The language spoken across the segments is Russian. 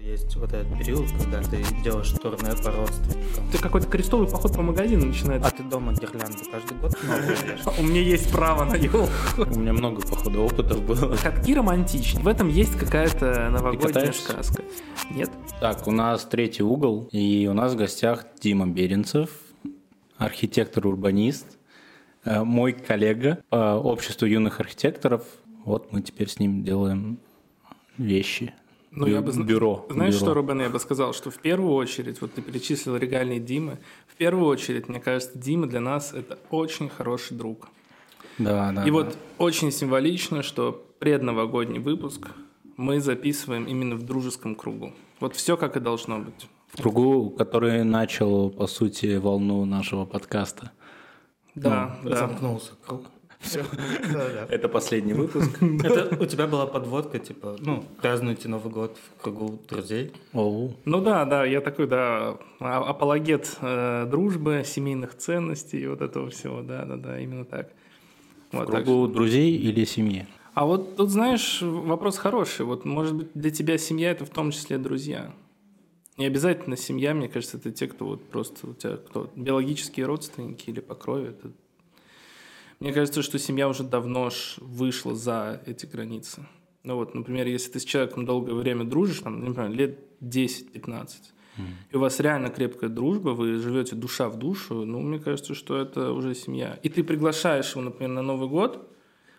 Есть вот этот период, когда ты делаешь турне по родственникам. Ты какой-то крестовый поход по магазину начинается. А ты дома гирлянду каждый год? У меня есть право на елку. У меня много, походу, опытов было. Катки романтичны. В этом есть какая-то новогодняя сказка. Нет? Так, у нас третий угол, и у нас в гостях Дима Беренцев, архитектор-урбанист, э, мой коллега по обществу юных архитекторов. Вот мы теперь с ним делаем вещи. Ну, я бы бюро. Знаешь бюро. что, Рубен, я бы сказал, что в первую очередь, вот ты перечислил регалии Димы, в первую очередь, мне кажется, Дима для нас это очень хороший друг. Да, да. И да. вот очень символично, что предновогодний выпуск мы записываем именно в дружеском кругу. Вот все как и должно быть. в кругу, который начал, по сути, волну нашего подкаста. Да, да. Замкнулся круг. Да-да. Это последний выпуск. Это у тебя была подводка, типа, ну, празднуйте Новый год в кругу друзей. Оу. Ну да, да, я такой, да, а- апологет э, дружбы, семейных ценностей и вот этого всего, да, да, да, именно так. В кругу друзей или семьи? А вот тут, знаешь, вопрос хороший. Вот, может быть, для тебя семья – это в том числе друзья. Не обязательно семья, мне кажется, это те, кто вот просто у тебя кто биологические родственники или по крови. Это... Мне кажется, что семья уже давно вышла за эти границы. Ну вот, например, если ты с человеком долгое время дружишь, там, например, лет 10-15, и у вас реально крепкая дружба, вы живете душа в душу, ну, мне кажется, что это уже семья. И ты приглашаешь его, например, на Новый год,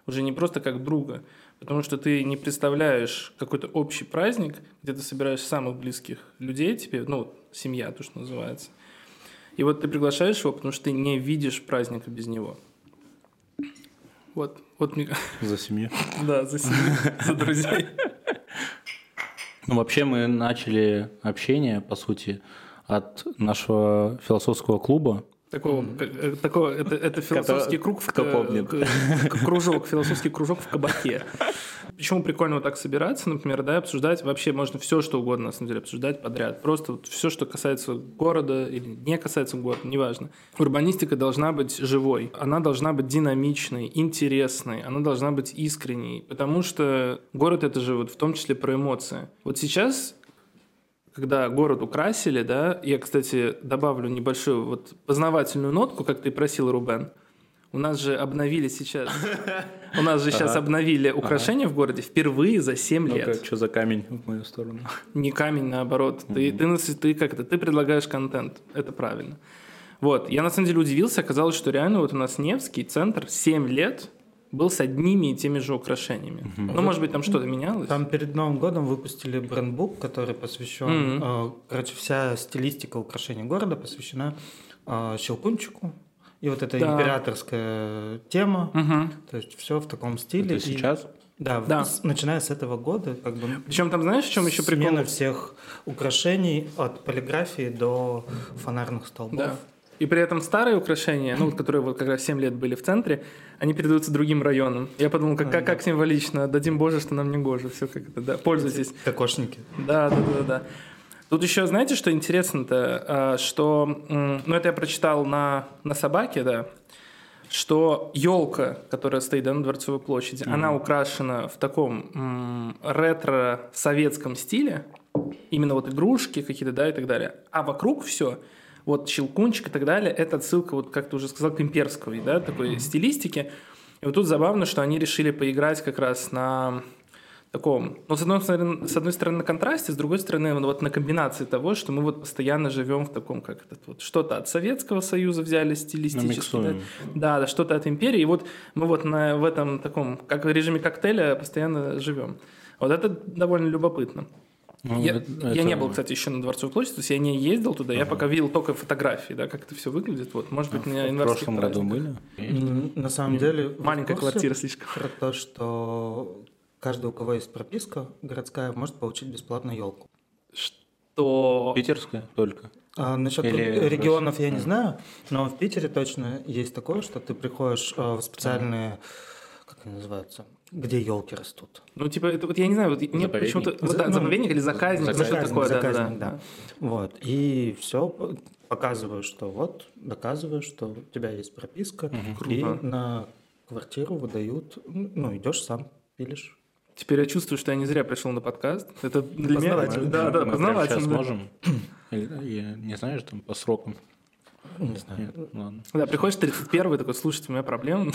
уже не просто как друга, потому что ты не представляешь какой-то общий праздник, где ты собираешь самых близких людей тебе, ну, семья, то, что называется. И вот ты приглашаешь его, потому что ты не видишь праздника без него. Вот, вот мне, За семью. да, за семью, за друзей. Ну, вообще мы начали общение, по сути, от нашего философского клуба. Такого, как- э, такого это, это философский круг, в кто помнит. кружок, философский кружок в кабаке. Почему прикольно вот так собираться, например, да, обсуждать вообще можно все, что угодно, на самом деле, обсуждать подряд. Просто вот все, что касается города или не касается города, неважно. Урбанистика должна быть живой, она должна быть динамичной, интересной, она должна быть искренней, потому что город это же вот в том числе про эмоции. Вот сейчас когда город украсили, да, я, кстати, добавлю небольшую вот познавательную нотку, как ты просил, Рубен. У нас же обновили сейчас, у нас же сейчас обновили украшения в городе впервые за 7 Ну-ка, лет. что за камень в мою сторону? Не камень, наоборот. Ты, ты, ты как это? Ты предлагаешь контент. Это правильно. Вот. Я на самом деле удивился. Оказалось, что реально вот у нас Невский центр 7 лет был с одними и теми же украшениями. Ну, может быть, там что-то менялось? Там перед Новым годом выпустили брендбук, который посвящен... Э, Короче, вся стилистика украшений города посвящена э, Щелкунчику. И вот эта Да. императорская тема. Мгм. То есть все в таком стиле. Это И- сейчас? Да, Да. с- начиная с этого года, как бы Причем там, знаешь, в чем еще прикол? смена всех украшений от полиграфии до фонарных столбов. Да. И при этом старые украшения, ну, вот, которые вот как раз 7 лет были в центре, они передаются другим районам. Я подумал, как, как, как символично, дадим Боже, что нам не гоже. Все как это, да, пользуйтесь. Кокошники. Да, да, да, да. Тут еще, знаете, что интересно-то, А, что, ну, это я прочитал на, на собаке, да, что елка, которая стоит да, на Дворцовой площади, она украшена в таком м, ретро-советском стиле, именно вот игрушки какие-то, да, и так далее. А вокруг все, вот щелкунчик и так далее, это отсылка, вот как ты уже сказал, к имперской, да, такой стилистике. И вот тут забавно, что они решили поиграть как раз на таком, ну, с одной стороны, с одной стороны на контрасте, с другой стороны вот на комбинации того, что мы вот постоянно живем в таком, как этот вот, что-то от Советского Союза взяли стилистически, да, миксуем. да, да, что-то от империи, и вот мы вот на, в этом таком, как в режиме коктейля постоянно живем. Вот это довольно любопытно. Ну, я, это- я не был, кстати, еще на Дворцовой площади, то есть я не ездил туда, я пока видел только фотографии, да, как это все выглядит. Вот, может быть, на В январских прошлом году были? На самом деле... в Маленькая квартира слишком. Про то, что каждый, у кого есть прописка городская, может получить бесплатно елку. Что... Питерская только. А насчет Или регионов я не знаю, но в Питере точно есть такое, что ты приходишь э, в специальные, как они называются, где елки растут. Ну, типа, это вот я не знаю, вот мне почему-то... Вот, да, Ну, заповедник или заказник, ну, что Заказник, такое, да, да, заказник, да. да. Вот. И все показываешь, что вот, доказываешь, что у тебя есть прописка, и Круто. на квартиру выдают, ну, идешь сам, пилишь. Теперь я чувствую, что я не зря пришел на подкаст. Это для меня... Познавательно. Да, да, Мы прямо сейчас познавательно. можем? Я не знаю, что там по срокам. Не знаю. Ладно. Да, приходишь 31 такой, слушайте, у меня проблем.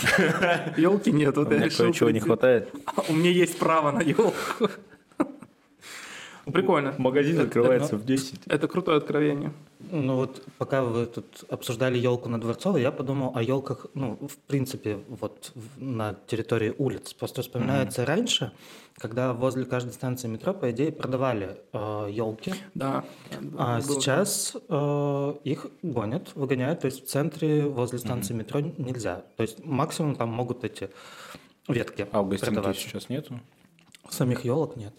Елки нет, У вот я меня решил кое-чего не хватает. У меня есть право на елку. Прикольно. Магазин открывается в 10. Это крутое откровение. Ну вот пока вы тут обсуждали елку на Дворцовой, я подумал о елках, ну, в принципе, вот в- на территории улиц. Просто вспоминается раньше, когда возле каждой станции метро, по идее, продавали елки, Да. а Было. сейчас э, их гонят, выгоняют, то есть в центре возле станции метро нельзя. То есть максимум там могут эти ветки А в гостинике продавать. сейчас нету? Самих елок нет,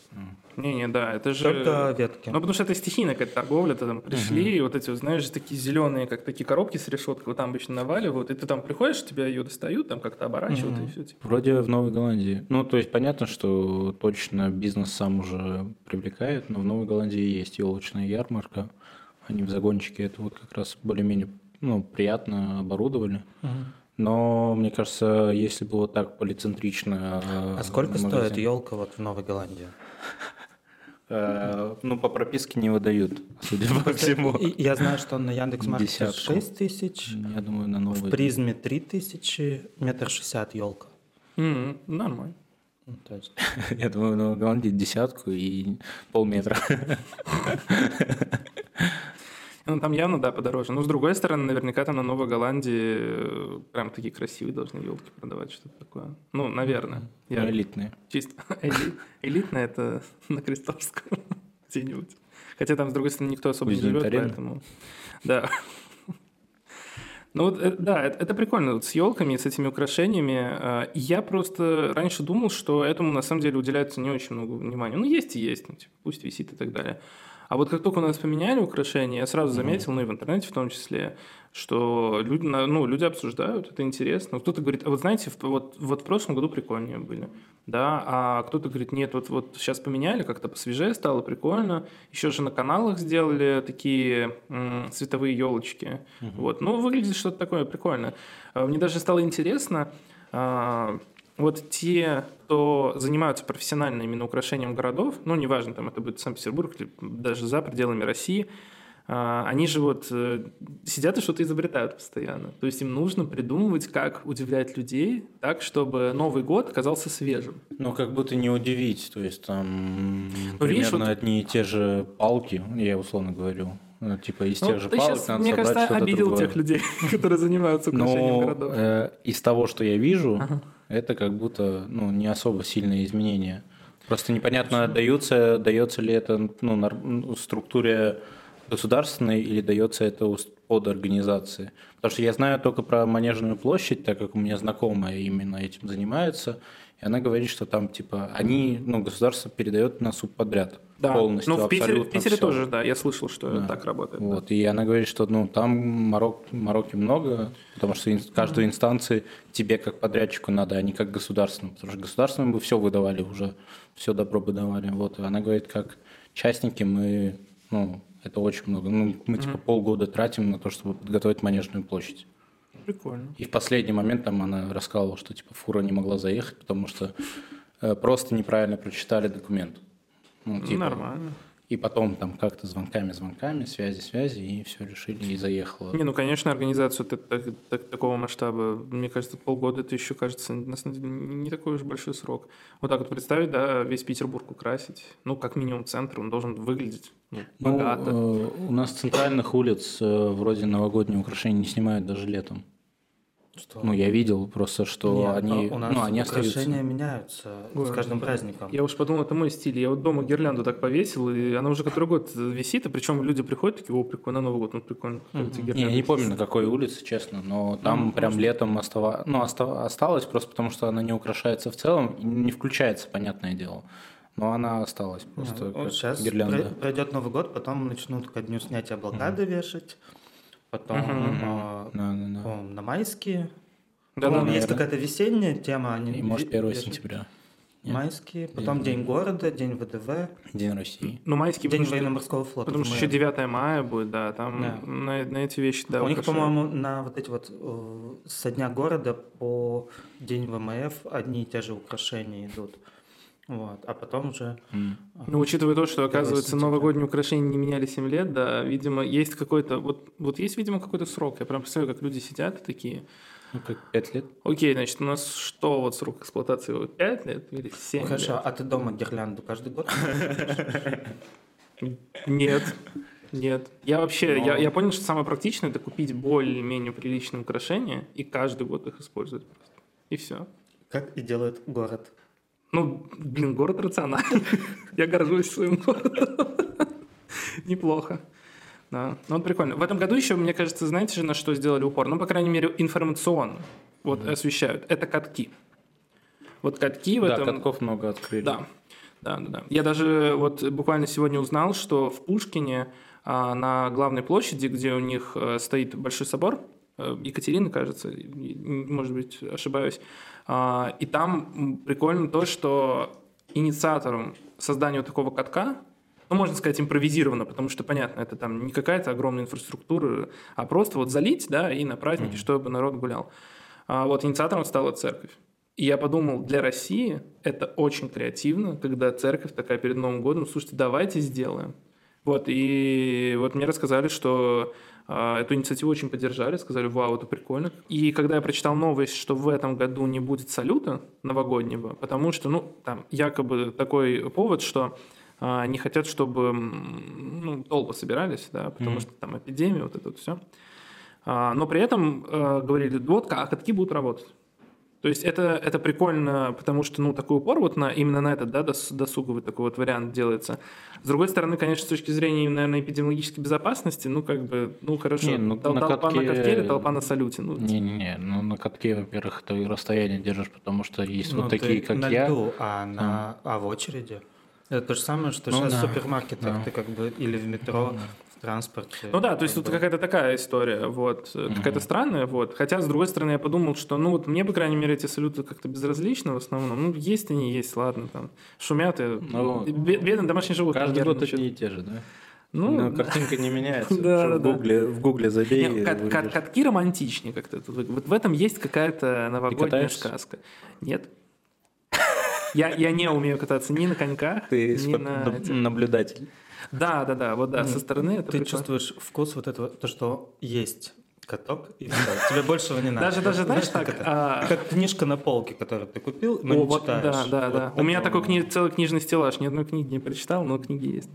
Не-не, да, это же... только ветки. Ну, потому что это стихийная какая-то торговля, ты там пришли, и вот эти, вот, знаешь, такие зеленые, как такие коробки с решеткой, вот там обычно наваливают, и ты там приходишь, тебя ее достают, там как-то оборачивают, и все. Типа. Вроде в Новой Голландии. Ну, то есть понятно, что точно бизнес сам уже привлекает, но в Новой Голландии есть елочная ярмарка. Они в загончике это вот как раз более-менее ну, приятно оборудовали. Но мне кажется, если бы вот так полицентрично... э, А сколько стоит магазин- елка вот в Новой Голландии? Э, Ну, по прописке не выдают, судя по всему. Я знаю, что на Яндекс.Маркете Десятку. 6 тысяч, Я думаю, на в новый... призме 3 тысячи, метр шестьдесят елка. Нормально. Ну, то есть, Я думаю, в Новой Голландии десятку и полметра. Ну, там явно, да, подороже. Но, с другой стороны, наверняка там на Новой Голландии э, прям такие красивые должны елки продавать, что-то такое. Ну, наверное. Ну, Я элитные. чисто эли- элитно это на Крестовском где-нибудь. Хотя там, с другой стороны, никто особо не живет, поэтому... Да. Ну вот, э, да, это, это прикольно, вот с елками, с этими украшениями. Э, Я просто раньше думал, что этому на самом деле уделяется не очень много внимания. Ну, есть и есть, ну, типа, пусть висит и так далее. А вот как только у нас поменяли украшения, я сразу заметил, ну и в интернете в том числе, что люди, ну, люди обсуждают, это интересно. Кто-то говорит, а вот знаете, вот, вот в прошлом году прикольнее были, да, а кто-то говорит, нет, вот, вот сейчас поменяли, как-то посвежее стало, прикольно. Еще же на каналах сделали такие м, световые елочки. Вот, ну, выглядит что-то такое прикольное. А, Мне даже стало интересно, а, вот те, кто занимаются профессионально именно украшением городов, ну, неважно, там это будет Санкт-Петербург или даже за пределами России, а, они же вот э, сидят и что-то изобретают постоянно. То есть им нужно придумывать, как удивлять людей так, чтобы Новый год оказался свежим. Ну, как будто не удивить, то есть там Ну, видишь, примерно вот- одни и те же палки, я условно говорю, ну, типа из Ну, тех же ты палок сейчас, надо мне собрать кажется, обидел другое. тех людей, которые занимаются украшением Но городов. э, из того, что я вижу, Ага. Это как будто ну, не особо сильные изменения. Просто непонятно, дается, дается ли это ну, ну, структуре государственной или дается это под организации. Потому что я знаю только про Манежную площадь, так как у меня знакомая именно этим занимается, и она говорит, что там типа они, ну, государство передает на субподряд Да, полностью, ну в Питере, в абсолютно Питере всё. тоже, да, я слышал, что Да. так работает. да. Вот, и она говорит, что ну, там морок, мороки много, потому что каждой инстанции тебе как подрядчику надо, а не как государственному. Потому что государственным бы все выдавали уже, все добро бы давали. Вот, и она говорит, как частники мы, ну, это очень много. Ну, мы типа полгода тратим на то, чтобы подготовить Манежную площадь. Прикольно. И в последний момент там она рассказывала, что типа фура не могла заехать, потому что э, просто неправильно прочитали документ. Ну, типа, Нормально. и потом там как-то звонками-звонками, связи-связи, и все решили, и заехало. Не, ну, конечно, организацию так- так- так- такого масштаба, мне кажется, полгода это еще, кажется, на самом деле, не такой уж большой срок. Вот так вот представить, да, весь Петербург украсить, ну, как минимум центр, он должен выглядеть ну, Ну, богато. э, у нас центральных улиц э, вроде новогодние украшения не снимают даже летом. Что? Ну, я видел просто, что Нет, они, у нас ну, они украшения остаются. меняются Ой. с каждым праздником. Я уж подумал, это мой стиль. Я вот дома гирлянду так повесил, и она уже который год висит, и причем люди приходят такие, о, прикольно, на Новый год, ну, прикольно. эти Не, я не помню, на висят». какой улице, честно, но там прям летом остава... ну, оста- осталось, просто потому что она не украшается в целом, и не включается, понятное дело. Но она осталась просто как сейчас гирлянда. пройдет Новый год, потом начнут ко дню снятия блокады вешать, потом а, Да, да, да. по-моему, на майские. Да, да, есть какая-то весенняя тема. Они И может ве- 1 вешают. сентября. Майские, потом День города, День ВДВ, День России. Ну, майский, День военно-морского флота. потому что еще мае. 9 мая будет, да, там Да. На, на эти вещи, да, У них, по-моему, на вот эти вот э, со дня города по День ВМФ одни и те же украшения идут. Вот, а потом уже... Ну, учитывая то, что, оказывается, новогодние украшения не меняли 7 лет, да, видимо, есть какой-то... Вот, вот есть, видимо, какой-то срок. Я прям представляю, как люди сидят и такие... Ну, как пять лет. Окей, значит, у нас что вот срок эксплуатации? Вот 5 лет или 7 Ну, Хорошо, лет? а ты дома гирлянду каждый год? Нет. Нет. Я вообще, Но- я, я понял, что самое практичное это купить более-менее приличные украшения и каждый год их использовать просто. И все. Как и делает город. Ну, блин, город рациональный. Я горжусь своим городом. Неплохо. Да. Ну, вот прикольно. В этом году еще, мне кажется, знаете же, на что сделали упор? Ну, по крайней мере, информационно. Вот освещают. Это катки. Вот катки в Да, этом... катков много открыли. Да, да, да, да. Я даже вот буквально сегодня узнал, что в Пушкине а, на главной площади, где у них э, стоит большой собор, э, Екатерины, кажется, может быть, ошибаюсь, и там прикольно то, что инициатором создания такого катка, ну, можно сказать, импровизированно, потому что, понятно, это там не какая-то огромная инфраструктура, а просто вот залить, да, и на праздники, чтобы народ гулял. А вот инициатором стала церковь. И я подумал, для России это очень креативно, когда церковь такая перед Новым годом, слушайте, давайте сделаем. Вот, и вот мне рассказали, что а, эту инициативу очень поддержали, сказали, вау, это прикольно. И когда я прочитал новость, что в этом году не будет салюта новогоднего, потому что, ну, там якобы такой повод, что а, не хотят, чтобы ну, толпы собирались, да, потому Мгм. что там эпидемия, вот это вот все. Но при этом э, говорили, вот а катки будут работать. То есть это, это прикольно, потому что, ну, такой упор вот на, именно на этот, да, дос- досуговый такой вот вариант делается. С другой стороны, конечно, с точки зрения, наверное, эпидемиологической безопасности, ну, как бы, ну, хорошо, Не, ну, тол- на толпа на катке- катке или толпа на салюте, ну, Не-не-не, ну на катке, во-первых, ты расстояние держишь, потому что есть Ну, вот такие, как на я. льду, а, на, а в очереди. Это то же самое, что Ну сейчас да, в супермаркетах да. ты как бы или в метро, в транспорте. Ну да, то есть тут какая-то такая история, вот, э, какая-то странная, вот. Хотя, с другой стороны, я подумал, что, ну вот мне, по крайней мере, эти салюты как-то безразличны в основном. Ну, есть они, есть, ладно, там, шумят, и... Ну, бе- бедные домашние животные. Каждый год одни и те же, да? Ну, Ну, картинка не меняется. Да, да, в да. гугле, в гугле забей. Не, и кат- кат- катки романтичнее как-то. Вот в этом есть какая-то новогодняя сказка. Нет. Я, я не умею кататься ни на коньках, Ты ни на... наблюдатель. Да, да, да, вот да, со стороны это Ты прикольно. чувствуешь вкус вот этого, то, что есть каток, и всё, тебе большего не надо. Даже, даже, знаешь, как так... это? а, Как книжка на полке, которую ты купил, но О, не вот, читаешь. да, да, да. Вот У меня такой кни- целый книжный стеллаж, ни одной книги не прочитал, но книги есть.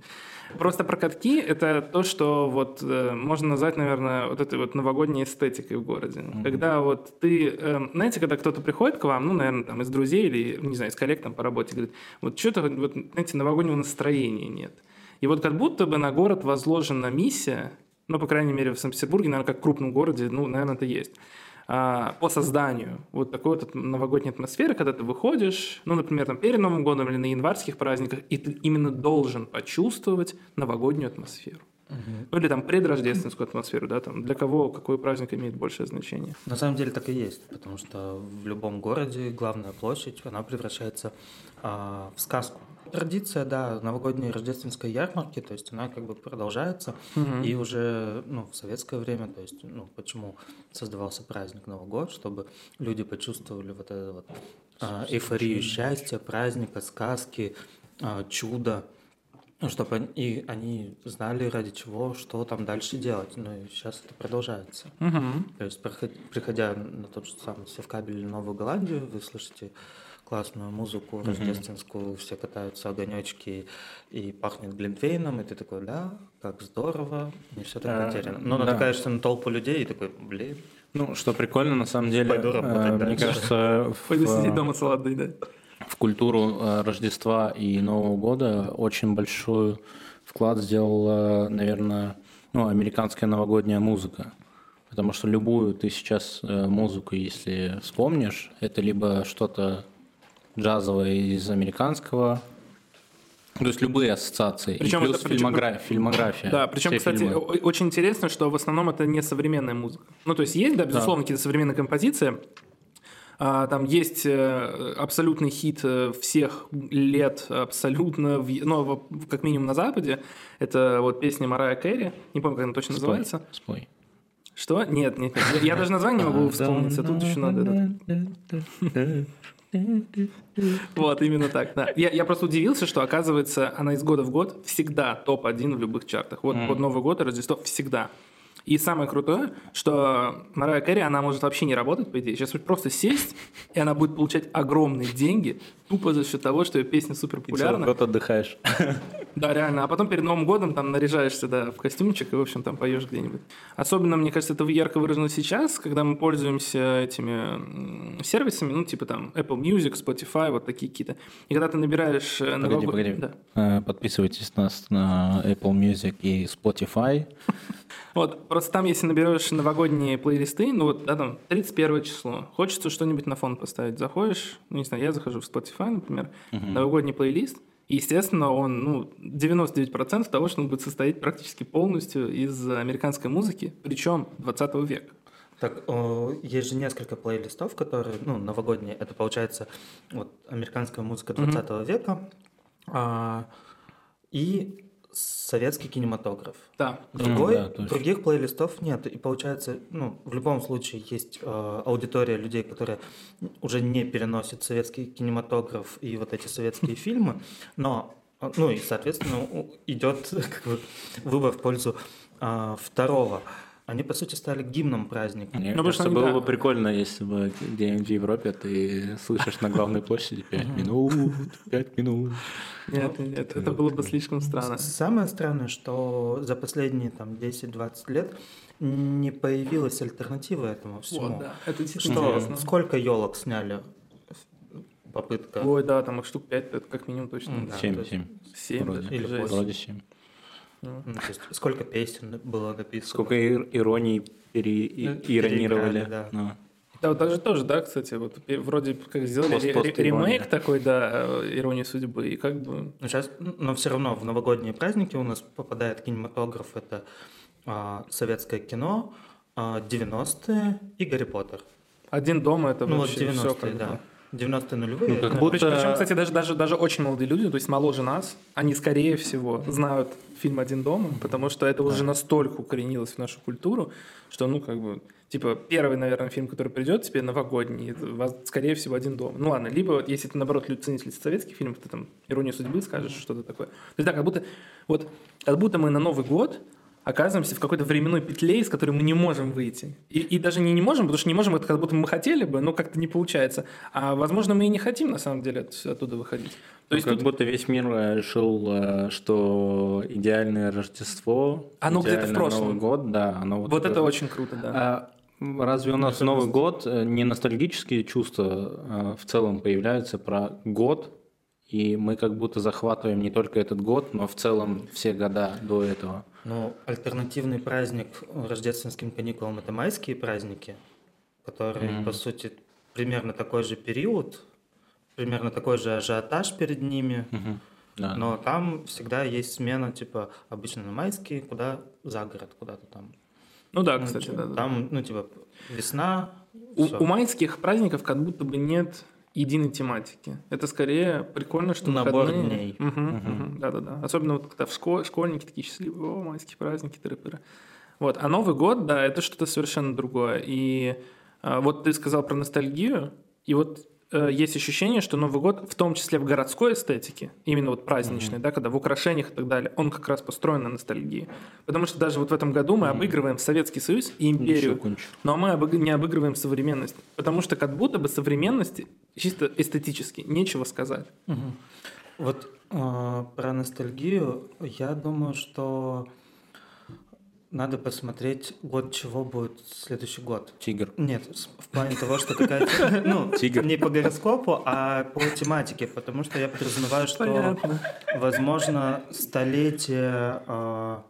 Просто про катки это то, что вот э, можно назвать, наверное, вот этой вот новогодней эстетикой в городе. Когда вот ты, эм, знаете, когда кто-то приходит к вам, ну, наверное, там из друзей или, не знаю, из коллег там по работе, говорит, вот что-то, вот, знаете, новогоднего настроения нет. И вот как будто бы на город возложена миссия, ну, по крайней мере, в Санкт-Петербурге, наверное, как в крупном городе, ну, наверное, это есть а, по созданию вот такой вот новогодней атмосферы, когда ты выходишь, ну, например, там, перед Новым годом или на январских праздниках, и ты именно должен почувствовать новогоднюю атмосферу. Ну, или там предрождественскую атмосферу, да, там, для кого какой праздник имеет большее значение. На самом деле так и есть, потому что в любом городе главная площадь, она превращается а, в сказку. Традиция, да, новогодней рождественской ярмарки, то есть она как бы продолжается, и уже ну, в советское время, то есть, ну, почему создавался праздник Новый год, чтобы люди почувствовали вот это вот а, эйфорию счастья, праздника, сказки, а, чуда, ну, чтобы они, и они знали, ради чего, что там дальше делать. Ну и сейчас это продолжается. То есть, приходя на тот же самый Севкабель Новую Голландию, вы слышите классную музыку рождественскую, все катаются огонечки и пахнет глинтвейном, и ты такой, да, как здорово, не все так А, потеряно. Но да. натыкаешься на толпу людей и такой, блин, Ну, что прикольно, на самом деле, Пойду работать э, мне кажется, в, Пойду сидеть дома салат доедать. в культуру э, Рождества и Нового года очень большой вклад сделала, наверное, ну, американская новогодняя музыка. Потому что любую ты сейчас э, музыку, если вспомнишь, это либо что-то джазовое из американского, то есть любые ассоциации. И Причем плюс это- причем- фильмогра- фильмография. Да, причем, кстати, фильмы. очень интересно, что в основном это не современная музыка. Ну, то есть есть, да, безусловно, какие-то современные композиции. А, Там есть э, абсолютный хит э, всех лет, абсолютно, в- ну, как минимум на Западе. Это вот песня Марая Кэрри, не помню, как она точно Спой, называется. спой. Что? Нет, нет, нет. Я, я даже название не могу вспомнить, а тут еще надо... этот- Вот, именно так, да. Я, я просто удивился, что, оказывается, она из года в год всегда топ-1 в любых чартах. Вот под Новый год и Рождество всегда. И самое крутое, что Марая Кэрри, она может вообще не работать, по идее. Сейчас просто сесть, и она будет получать огромные деньги, тупо за счет того, что ее песня супер И популярна. год отдыхаешь. Да, реально. А потом перед Новым годом там наряжаешься, да, в костюмчик и, в общем, там поешь где-нибудь. Особенно, мне кажется, это ярко выражено сейчас, когда мы пользуемся этими сервисами, ну, типа там Apple Music, Spotify, вот такие какие-то. И когда ты набираешь... э, Погоди, новогод- погоди. Да. Э, Подписывайтесь на нас на Apple Music и Spotify. Вот, просто там, если наберешь новогодние плейлисты, ну вот, да, там, 31 число, хочется что-нибудь на фон поставить, заходишь, ну, не знаю, я захожу в Spotify, например, новогодний плейлист, и, естественно, он, ну, 99% того, что он будет состоять практически полностью из американской музыки, причем 20 века. Так, о, есть же несколько плейлистов, которые, ну, новогодние. Это, получается, вот, американская музыка 20 века а, и советский кинематограф. Да. Другой, да, точно. других плейлистов нет. И получается, ну, в любом случае есть э, аудитория людей, которые уже не переносят советский кинематограф и вот эти советские фильмы, но, э, ну и, соответственно, идет как бы, выбор в пользу э, второго. Они, по сути, стали гимном праздника. Мне Ну, потому что кажется, было да. бы прикольно, если бы где-нибудь в Европе ты слышишь на главной площади 5 минут, 5 минут. Нет, нет, это было бы слишком странно. Самое странное, что за последние там 10-20 лет не появилась альтернатива этому всему. Вот, да, это действительно Что, интересно. сколько елок сняли? Попытка. Ой, да, там их штук 5, это как минимум точно. Да. 7, то есть- 7. 7 Вроде. даже. Или жесть. восемь. Вроде 7. Ну, то есть сколько песен было написано? Сколько ир- ироний пере- и- Ну, да. Ну. Да, вот так же тоже, да, кстати, вот вроде как сделали Пост- ремейк такой, да, э, иронии судьбы, и как бы Но сейчас, но все равно в новогодние праздники у нас попадает кинематограф. Это а, советское кино, а, 90-е и Гарри Поттер. один дома это ну вот вообще все 90-е, да. 90-е нулевые. Ну, как будто- Причем, кстати, даже, даже, даже очень молодые люди, то есть моложе нас, они, скорее всего, знают фильм «Один дома», потому что это уже настолько укоренилось в нашу культуру, что, ну, как бы, типа, первый, наверное, фильм, который придет тебе новогодний, воз- скорее всего, «Один дома». Ну, ладно, либо, вот, если ты, наоборот, ценитель советских фильмов, ты там «Иронию судьбы» скажешь, что-то такое. То есть, да, как будто, вот, как будто мы на Новый год оказываемся в какой-то временной петле, из которой мы не можем выйти. И, и даже не, не можем, потому что не можем, это как будто мы хотели бы, но как-то не получается. А возможно, мы и не хотим, на самом деле, от- оттуда выходить. То Ну, есть как тут- будто весь мир э, решил, э, что идеальное Рождество, Оно где-то в прошлом. Новый год, да, оно вот, вот это очень круто, да. А разве у нас Новый год э, не ностальгические чувства в целом появляются про год, и мы как будто захватываем не только этот год, но в целом все года до этого. Ну, альтернативный праздник рождественским каникулам – это майские праздники, которые, по сути, примерно такой же период, примерно такой же ажиотаж перед ними, Да. но там всегда есть смена, типа, обычно на майские, куда за город, куда-то там. Ну да, Ну, кстати, типа, да, да. Там, ну, типа, весна, У, у майских праздников как будто бы нет единой тематики. Это скорее прикольно, что Набор выходные- дней. Мгм, мгм, Да-да-да. Особенно вот когда в школе, школьники такие счастливые, о, майские праздники, тыры-пыры. Вот. А Новый год, да, это что-то совершенно другое. И а, вот ты сказал про ностальгию, и вот э, есть ощущение, что Новый год, в том числе в городской эстетике, именно вот праздничной, да, когда в украшениях и так далее, он как раз построен на ностальгии. Потому что даже вот в этом году мы обыгрываем Советский Союз и империю. Но мы обыг- не обыгрываем современность, потому что как будто бы современности чисто эстетически нечего сказать. Вот э, про ностальгию я думаю, что надо посмотреть год, чего будет следующий год. Тигр. Нет, в плане того, что какая ну, Тигр. не по гороскопу, а по тематике, потому что я подразумеваю, что, Понятно. возможно, столетие а,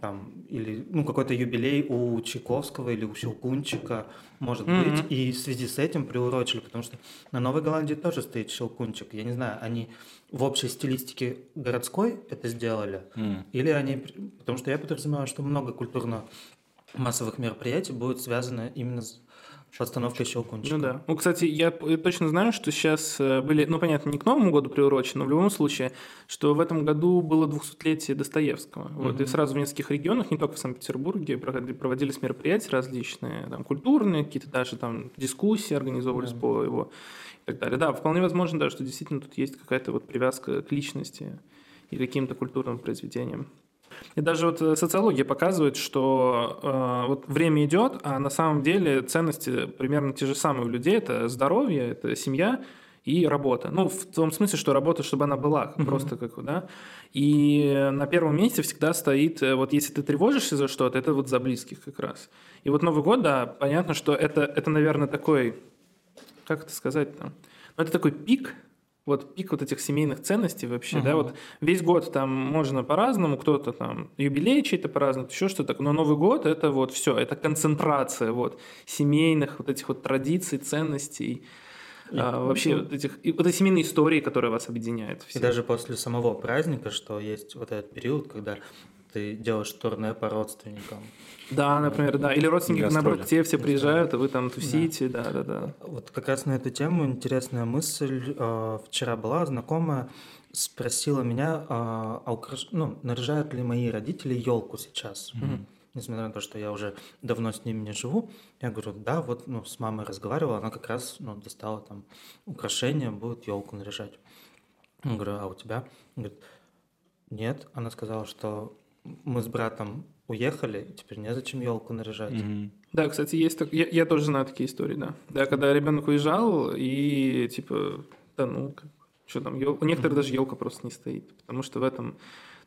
там, или ну, какой-то юбилей у Чайковского или у Щелкунчика может Мгм. быть, и в связи с этим приурочили, потому что на Новой Голландии тоже стоит Щелкунчик. Я не знаю, они в общей стилистике городской это сделали, М. или они... Потому что я подразумеваю, что много культурно-массовых мероприятий будет связано именно с Постановка щелкунчика. Ну да. Ну, кстати, я точно знаю, что сейчас э, были, ну, понятно, не к Новому году приурочено, но в любом случае, что в этом году было 200-летие Достоевского. Вот, и сразу в нескольких регионах, не только в Санкт-Петербурге, проводились мероприятия различные, там, культурные, какие-то даже там дискуссии организовывались по его и так далее. Да, вполне возможно, да, что действительно тут есть какая-то вот привязка к личности и каким-то культурным произведениям. И даже вот э, социология показывает, что э, вот время идет, а на самом деле ценности примерно те же самые у людей. Это здоровье, это семья и работа. Ну, в том смысле, что работа, чтобы она была, просто как да. И на первом месте всегда стоит, э, вот если ты тревожишься за что-то, это вот за близких как раз. И вот Новый год, да, понятно, что это, это наверное, такой, как это сказать-то? Ну, это такой пик, вот пик вот этих семейных ценностей вообще, да, вот весь год там можно по-разному, кто-то там юбилей чей-то празднует, еще что-то, но Новый год это вот все, это концентрация вот семейных вот этих вот традиций, ценностей, а, вообще вот этих, и вот этой семейной истории, которая вас объединяет. И всех. даже после самого праздника, что есть вот этот период, когда ты делаешь турне по родственникам. Да, например, да, или родственники, Гастроли. наоборот, тебе все приезжают, а вы там тусите, да, да, да. Вот как раз на эту тему интересная мысль. э, Вчера была знакомая, спросила меня, а а украш- ну, наряжают ли мои родители елку сейчас. Несмотря на то, что я уже давно с ними не живу, я говорю, да, вот ну, с мамой разговаривала, она как раз ну, достала там украшения, будет елку наряжать. Я говорю, а у тебя? Он говорит, нет. Она сказала, что мы с братом уехали, теперь незачем елку наряжать. Да, кстати, есть так... я, я тоже знаю такие истории, да. Да, когда ребенок уезжал, и типа, да ну, что там, ел- у некоторых даже елка просто не стоит, потому что в этом,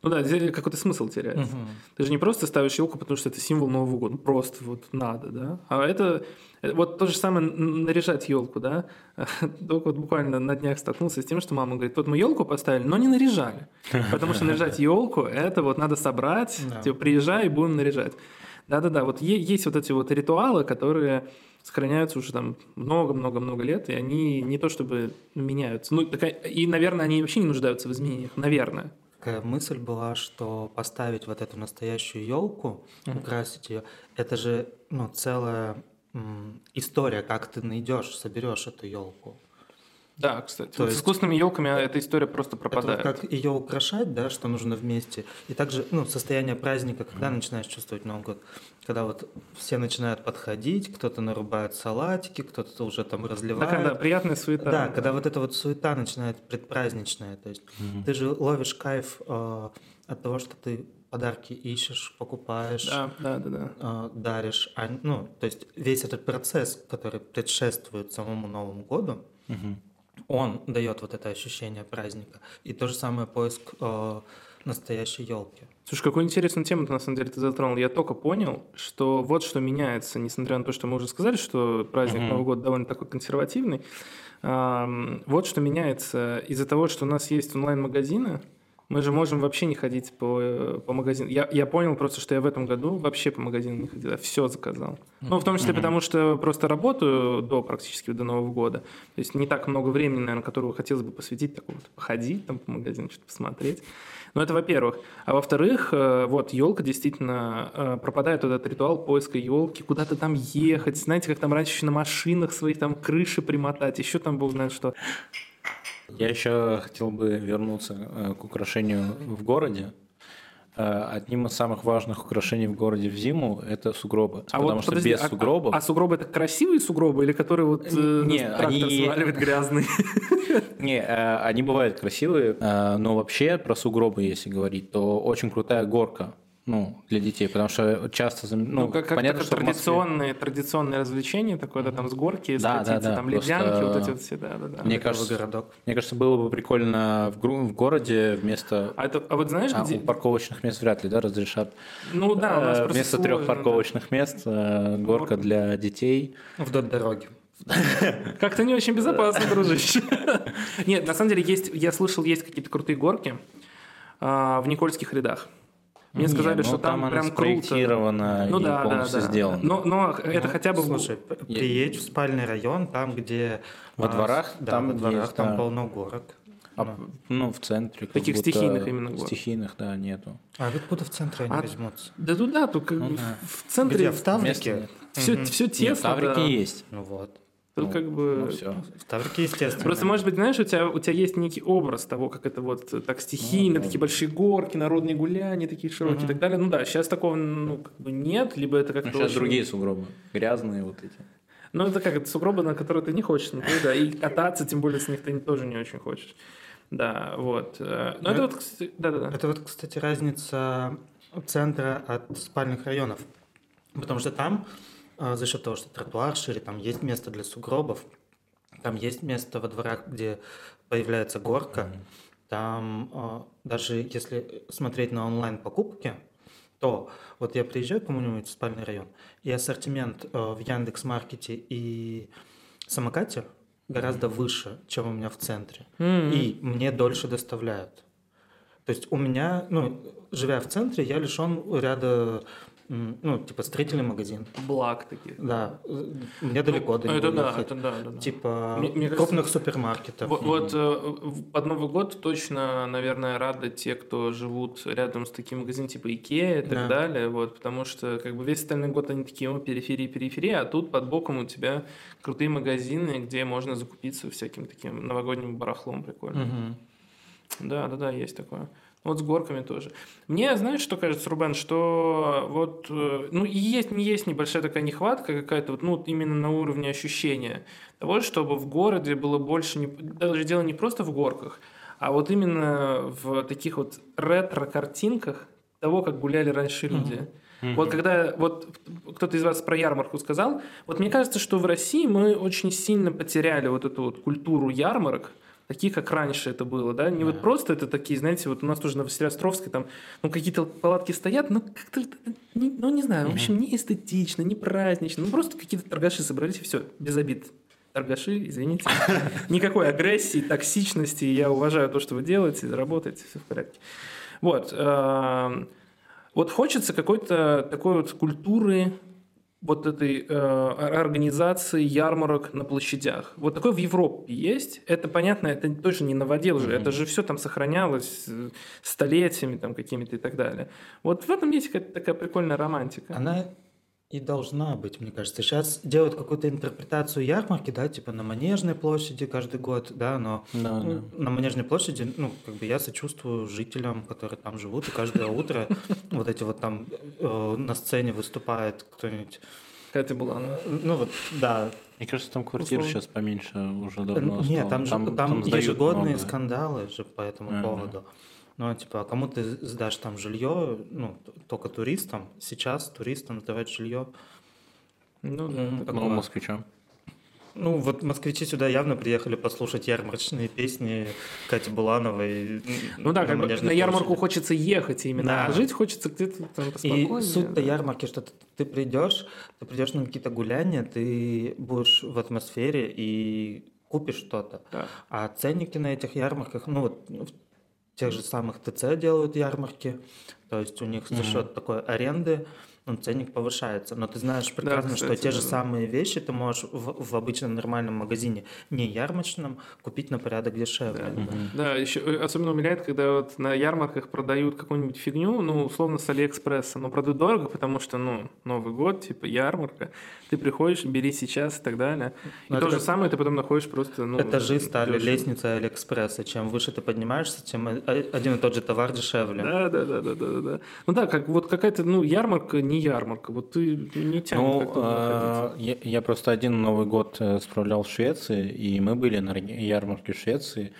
ну да, какой-то смысл теряется. Мгм. Ты же не просто ставишь елку, потому что это символ Нового года, ну, просто вот надо, да. А это э, вот то же самое наряжать елку, да. Только вот буквально на днях столкнулся с тем, что мама говорит, вот мы елку поставили, но не наряжали, потому что наряжать елку это вот надо собрать, Да. типа приезжай и будем наряжать. Да-да-да, вот есть вот эти вот ритуалы, которые сохраняются уже там много-много-много лет, и они не то чтобы меняются. Ну, такая, и, наверное, они вообще не нуждаются в изменениях, наверное. Такая мысль была, что поставить вот эту настоящую елку, украсить ее, это же ну, целая м, история, как ты найдешь, соберешь эту елку. Да, кстати. То Вот С есть- искусственными елками эта история просто Это вот пропадает. как ее украшать, да, что нужно вместе. И также, ну, состояние праздника, когда начинаешь чувствовать Новый год, когда вот все начинают подходить, кто-то нарубает салатики, кто-то уже там разливает. Да, приятная суета. Да, когда вот эта вот суета начинает предпраздничная, то есть ты же ловишь кайф э, от того, что ты подарки ищешь, покупаешь, Да, да, да, да. э, даришь, а, ну, то есть весь этот процесс, который предшествует самому Новому году, он дает вот это ощущение праздника. И то же самое поиск э, настоящей елки. Слушай, какую интересную тему ты на самом деле ты затронул. Я только понял, что вот что меняется, несмотря на то, что мы уже сказали, что праздник Нового года довольно такой консервативный. Ам, Вот что меняется из-за того, что у нас есть онлайн-магазины, мы же можем вообще не ходить по, э, по магазинам. Я, я понял просто, что я в этом году вообще по магазинам не ходил, я все заказал. Ну, в том числе потому, что просто работаю до практически до Нового года. То есть не так много времени, наверное, которого хотелось бы посвятить такому, вот, походить там по магазинам, что-то посмотреть. Но это во-первых. А во-вторых, э, вот елка действительно э, пропадает вот этот ритуал поиска елки, куда-то там ехать. Знаете, как там раньше еще на машинах своих там крыши примотать, еще там бог знает что. Я еще хотел бы вернуться э, к украшению в городе. Э, Одним из самых важных украшений в городе в зиму это сугробы. потому что подожди, без а- сугробов А, а сугробы это красивые сугробы или которые вот э, Не, трактор они- сваливает грязный? Не, э, они бывают красивые, но вообще про сугробы, если говорить, то очень крутая горка, ну, для детей, потому что часто, ну, Ну, как, как понятно, что в Москве- традиционное, традиционное развлечение, такое, да, там с горки Да, да, скатиться, да, там просто, ледянки, вот эти вот все, да, да, да. Мне кажется, городок. мне кажется, было бы прикольно в, гру- в городе вместо А, это, а вот знаешь, а, где... парковочных мест вряд ли, да, разрешат. Ну да, у нас Э, просто вместо сложно, трех да. парковочных мест э, горка для детей. Вдоль дороги. Как-то не очень безопасно, дружище. Нет, на самом деле есть, я слышал, есть какие-то крутые горки а, в Никольских рядах. Мне Не, сказали, ну, что там, она прям круто. Ну и да, да, да. сделана. Но, но это хотя бы... Слушай, п- приедь в спальный район, там, где... Во а, дворах? Да, Там во дворах, есть, там да. полно горок. А, ну, в центре. Таких будто стихийных именно гор. Стихийных, да, нету. А откуда в центре они А- возьмутся? Да туда, только Ну да. в центре Где? В Таврике? нет. все, все Нет, тесно. в Таврике да. есть. Ну вот. Тут Ну, как бы... Ну, все. В Таврике, естественно. Просто, может быть, знаешь, у тебя, у тебя есть некий образ того, как это вот э, так стихийно, Ну, такие большие горки, народные гуляния, такие широкие и так далее. Ну да, сейчас такого, ну, как бы нет, либо это как-то Ну, сейчас очень- другие сугробы. Грязные вот эти. Ну, это как, это сугробы, на которые ты не хочешь никуда, да, и кататься, тем более, с них ты тоже не очень хочешь. Да, вот. э, Ну, Ну, это вот, кстати, да-да-да. Это вот, кстати, разница центра от спальных районов. Потому что там, за счет того, что тротуар шире, там есть место для сугробов, там есть место во дворах, где появляется горка. Там э, даже если смотреть на онлайн-покупки, то вот я приезжаю к кому-нибудь в спальный район, и ассортимент э, в Яндекс.Маркете и самокате гораздо выше, чем у меня в центре. М. И мне дольше доставляют. То есть у меня, ну, живя в центре, я лишен ряда, ну, типа строительный магазин. Благ таких. Да, э, мне далеко до Ну, него это да, ехать. это да, да, да. Типа Мне- мне крупных супермаркетов. Вот, вот, э, под Новый год точно, наверное, рады те, кто живут рядом с таким магазином типа Икея и так Да. далее, вот, потому что как бы весь остальной год они такие, о, периферия, периферия, а тут под боком у тебя крутые магазины, где можно закупиться всяким таким новогодним барахлом прикольным. Мгм. Да, да, да, есть такое. Вот с горками тоже. Мне, знаешь, что кажется, Рубен, что вот, э, ну, и есть, не есть небольшая такая нехватка какая-то, вот, ну, именно на уровне ощущения того, чтобы в городе было больше, не, даже дело не просто в горках, а вот именно в таких вот ретро-картинках того, как гуляли раньше люди. Вот когда вот кто-то из вас про ярмарку сказал, вот мне кажется, что в России мы очень сильно потеряли вот эту вот культуру ярмарок, таких, как раньше это было, да, не вот просто это такие, знаете, вот у нас тоже на Василиостровской там, ну, какие-то палатки стоят, ну, как-то, ну, не знаю, в общем, не эстетично, не празднично, ну, просто какие-то торгаши собрались, и все, без обид. Торгаши, извините. Никакой агрессии, токсичности, я уважаю то, что вы делаете, работаете, все в порядке. Вот. эм, Вот хочется какой-то такой вот культуры, вот этой э, организации ярмарок на площадях. Вот такой в Европе есть. Это понятно, это тоже не новодел же. Это же все там сохранялось э, столетиями там какими-то и так далее. Вот в этом есть какая-то такая прикольная романтика. Она и должна быть, мне кажется. Сейчас делают какую-то интерпретацию ярмарки, да, типа на Манежной площади каждый год, да, но Да, ну, на Манежной площади, ну, как бы я сочувствую жителям, которые там живут, и каждое утро вот эти вот там э, на сцене выступает кто-нибудь. Катя была. Ну вот, да. Мне кажется, там квартир Условно. сейчас поменьше уже давно Нет, стало. там, же- там, сдают ежегодные много. скандалы же по этому поводу. Ну, типа, а кому ты сдашь там жилье, ну, только туристам, сейчас туристам сдавать жилье. Ну, М, такое. Ну, москвичам. Ну, вот москвичи сюда явно приехали послушать ярмарочные песни Кати Булановой. Ну да, как бы на ярмарку площади. хочется ехать именно, Да. а жить хочется где-то там И поспокойнее. суть-то да. ярмарки, что ты, ты придешь, ты придешь на какие-то гуляния, ты будешь в атмосфере и купишь что-то. Да. А ценники на этих ярмарках, ну вот тех же самых ТЦ делают ярмарки, то есть у них за счет такой аренды ну, ценник повышается. Но ты знаешь прекрасно, что кстати, те же да, да. самые вещи ты можешь в, в обычном нормальном магазине, не ярмарочном, купить на порядок дешевле. Да, еще э, особенно умиляет, когда вот на ярмарках продают какую-нибудь фигню, ну, условно, с Алиэкспресса, но продают дорого, потому что, ну, Новый год, типа, ярмарка, ты приходишь, бери сейчас и так далее. И Ну, то это же как- самое ты потом находишь просто, ну... Этажи стали дешево. лестницей Алиэкспресса. Чем выше ты поднимаешься, тем один и тот же товар дешевле. Да, да, да, да, да, да, да. Ну да, как вот какая-то, ну, ярмарка, не ярмарка. Вот ты не тянет Ну, э, я, я просто один Новый год э, справлял в Швеции, и мы были на ярмарке в Швеции.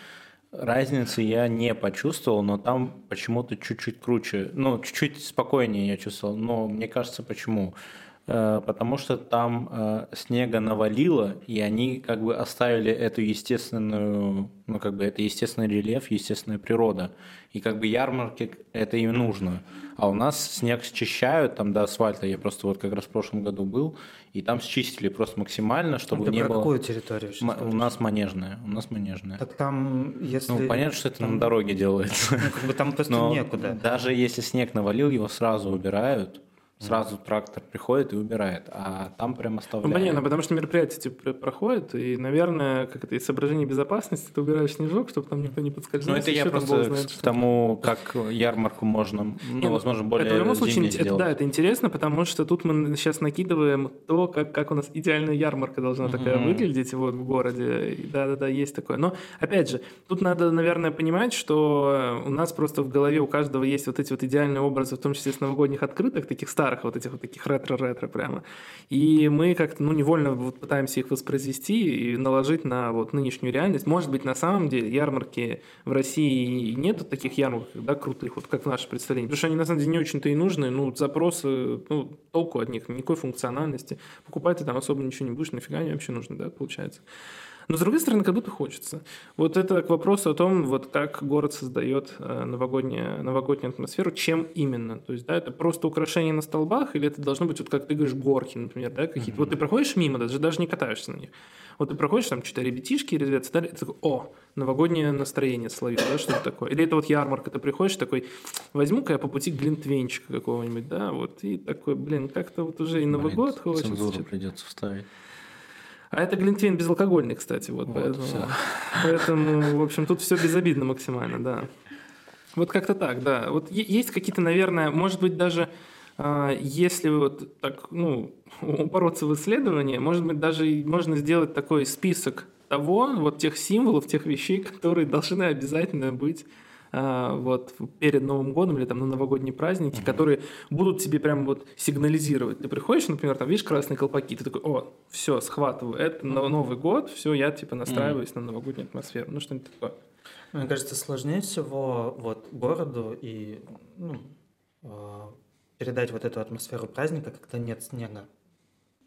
Разницы я не почувствовал, но там почему-то чуть-чуть круче, ну, чуть-чуть спокойнее я чувствовал. Но мне кажется, почему? Э, Потому что там э, снега навалило, и они как бы оставили эту естественную, ну, как бы это естественный рельеф, естественная природа. И как бы ярмарке это им нужно. А у нас снег счищают там до асфальта. Я просто вот как раз в прошлом году был, и там счистили просто максимально, чтобы Ты не про было... какую территорию М- У нас манежная, у нас манежная. Так там, если... Ну, понятно, что это на дороге делается. Ну, как бы там просто Но некуда. даже если снег навалил, его сразу убирают, Сразу трактор приходит и убирает, а там прям Ну, оставляет. понятно, потому что мероприятие типа, проходит, и, наверное, как это из соображений безопасности, ты убираешь снежок, чтобы там никто не подскользнулся. Ну, это я просто знает к тому, как ярмарку можно, ну, Не, ну, возможно, более это в любом случае, это, сделать. да, это интересно, потому что тут мы сейчас накидываем то, как, как у нас идеальная ярмарка должна такая Мгм. выглядеть вот в городе. Да-да-да, есть такое. Но, опять же, тут надо, наверное, понимать, что у нас просто в голове у каждого есть вот эти вот идеальные образы, в том числе с новогодних открыток, таких старых, вот этих вот таких ретро-ретро прямо. И мы как-то, ну, невольно вот пытаемся их воспроизвести и наложить на вот нынешнюю реальность. Может быть, на самом деле ярмарки в России нету таких ярмарок, да, крутых, вот как в наше представление. Потому что они, на самом деле, не очень-то и нужны. Ну, запросы, ну, толку от них, никакой функциональности. Покупать ты там особо ничего не будешь, нафига они вообще нужны, да, получается. Но, с другой стороны, как будто хочется. Вот это к вопросу о том, вот как город создает э, новогоднюю, новогоднюю атмосферу, чем именно. То есть, да, это просто украшения на столбах, или это должно быть, вот как ты говоришь, горки, например, да, какие-то. Вот ты проходишь мимо, даже, даже не катаешься на них. Вот ты проходишь, там что-то ребятишки резвятся, да, и ты такой, о, новогоднее настроение словил, да, что-то такое. Или это вот ярмарка, ты приходишь такой, возьму-ка я по пути глинтвейнчика какого-нибудь, да, вот, и такой, блин, как-то вот уже и Новый Блин, год хочется. Цензуру придется вставить. А это глинтвейн безалкогольный, кстати, вот, Вот, поэтому, всё. поэтому, в общем, тут все безобидно максимально, да. Вот как-то так, да. Вот есть какие-то, наверное, может быть, даже а, если вот так, ну, упороться в исследование, может быть, даже можно сделать такой список того, вот тех символов, тех вещей, которые должны обязательно быть вот перед Новым годом или там на новогодние праздники, которые будут тебе прям вот сигнализировать. Ты приходишь, например, там видишь красные колпаки, ты такой, о, все, схватываю, это но- Новый год, все, я типа настраиваюсь на новогоднюю атмосферу, ну что-нибудь такое. Мне кажется, сложнее всего вот городу и ну, э, передать вот эту атмосферу праздника, когда нет снега.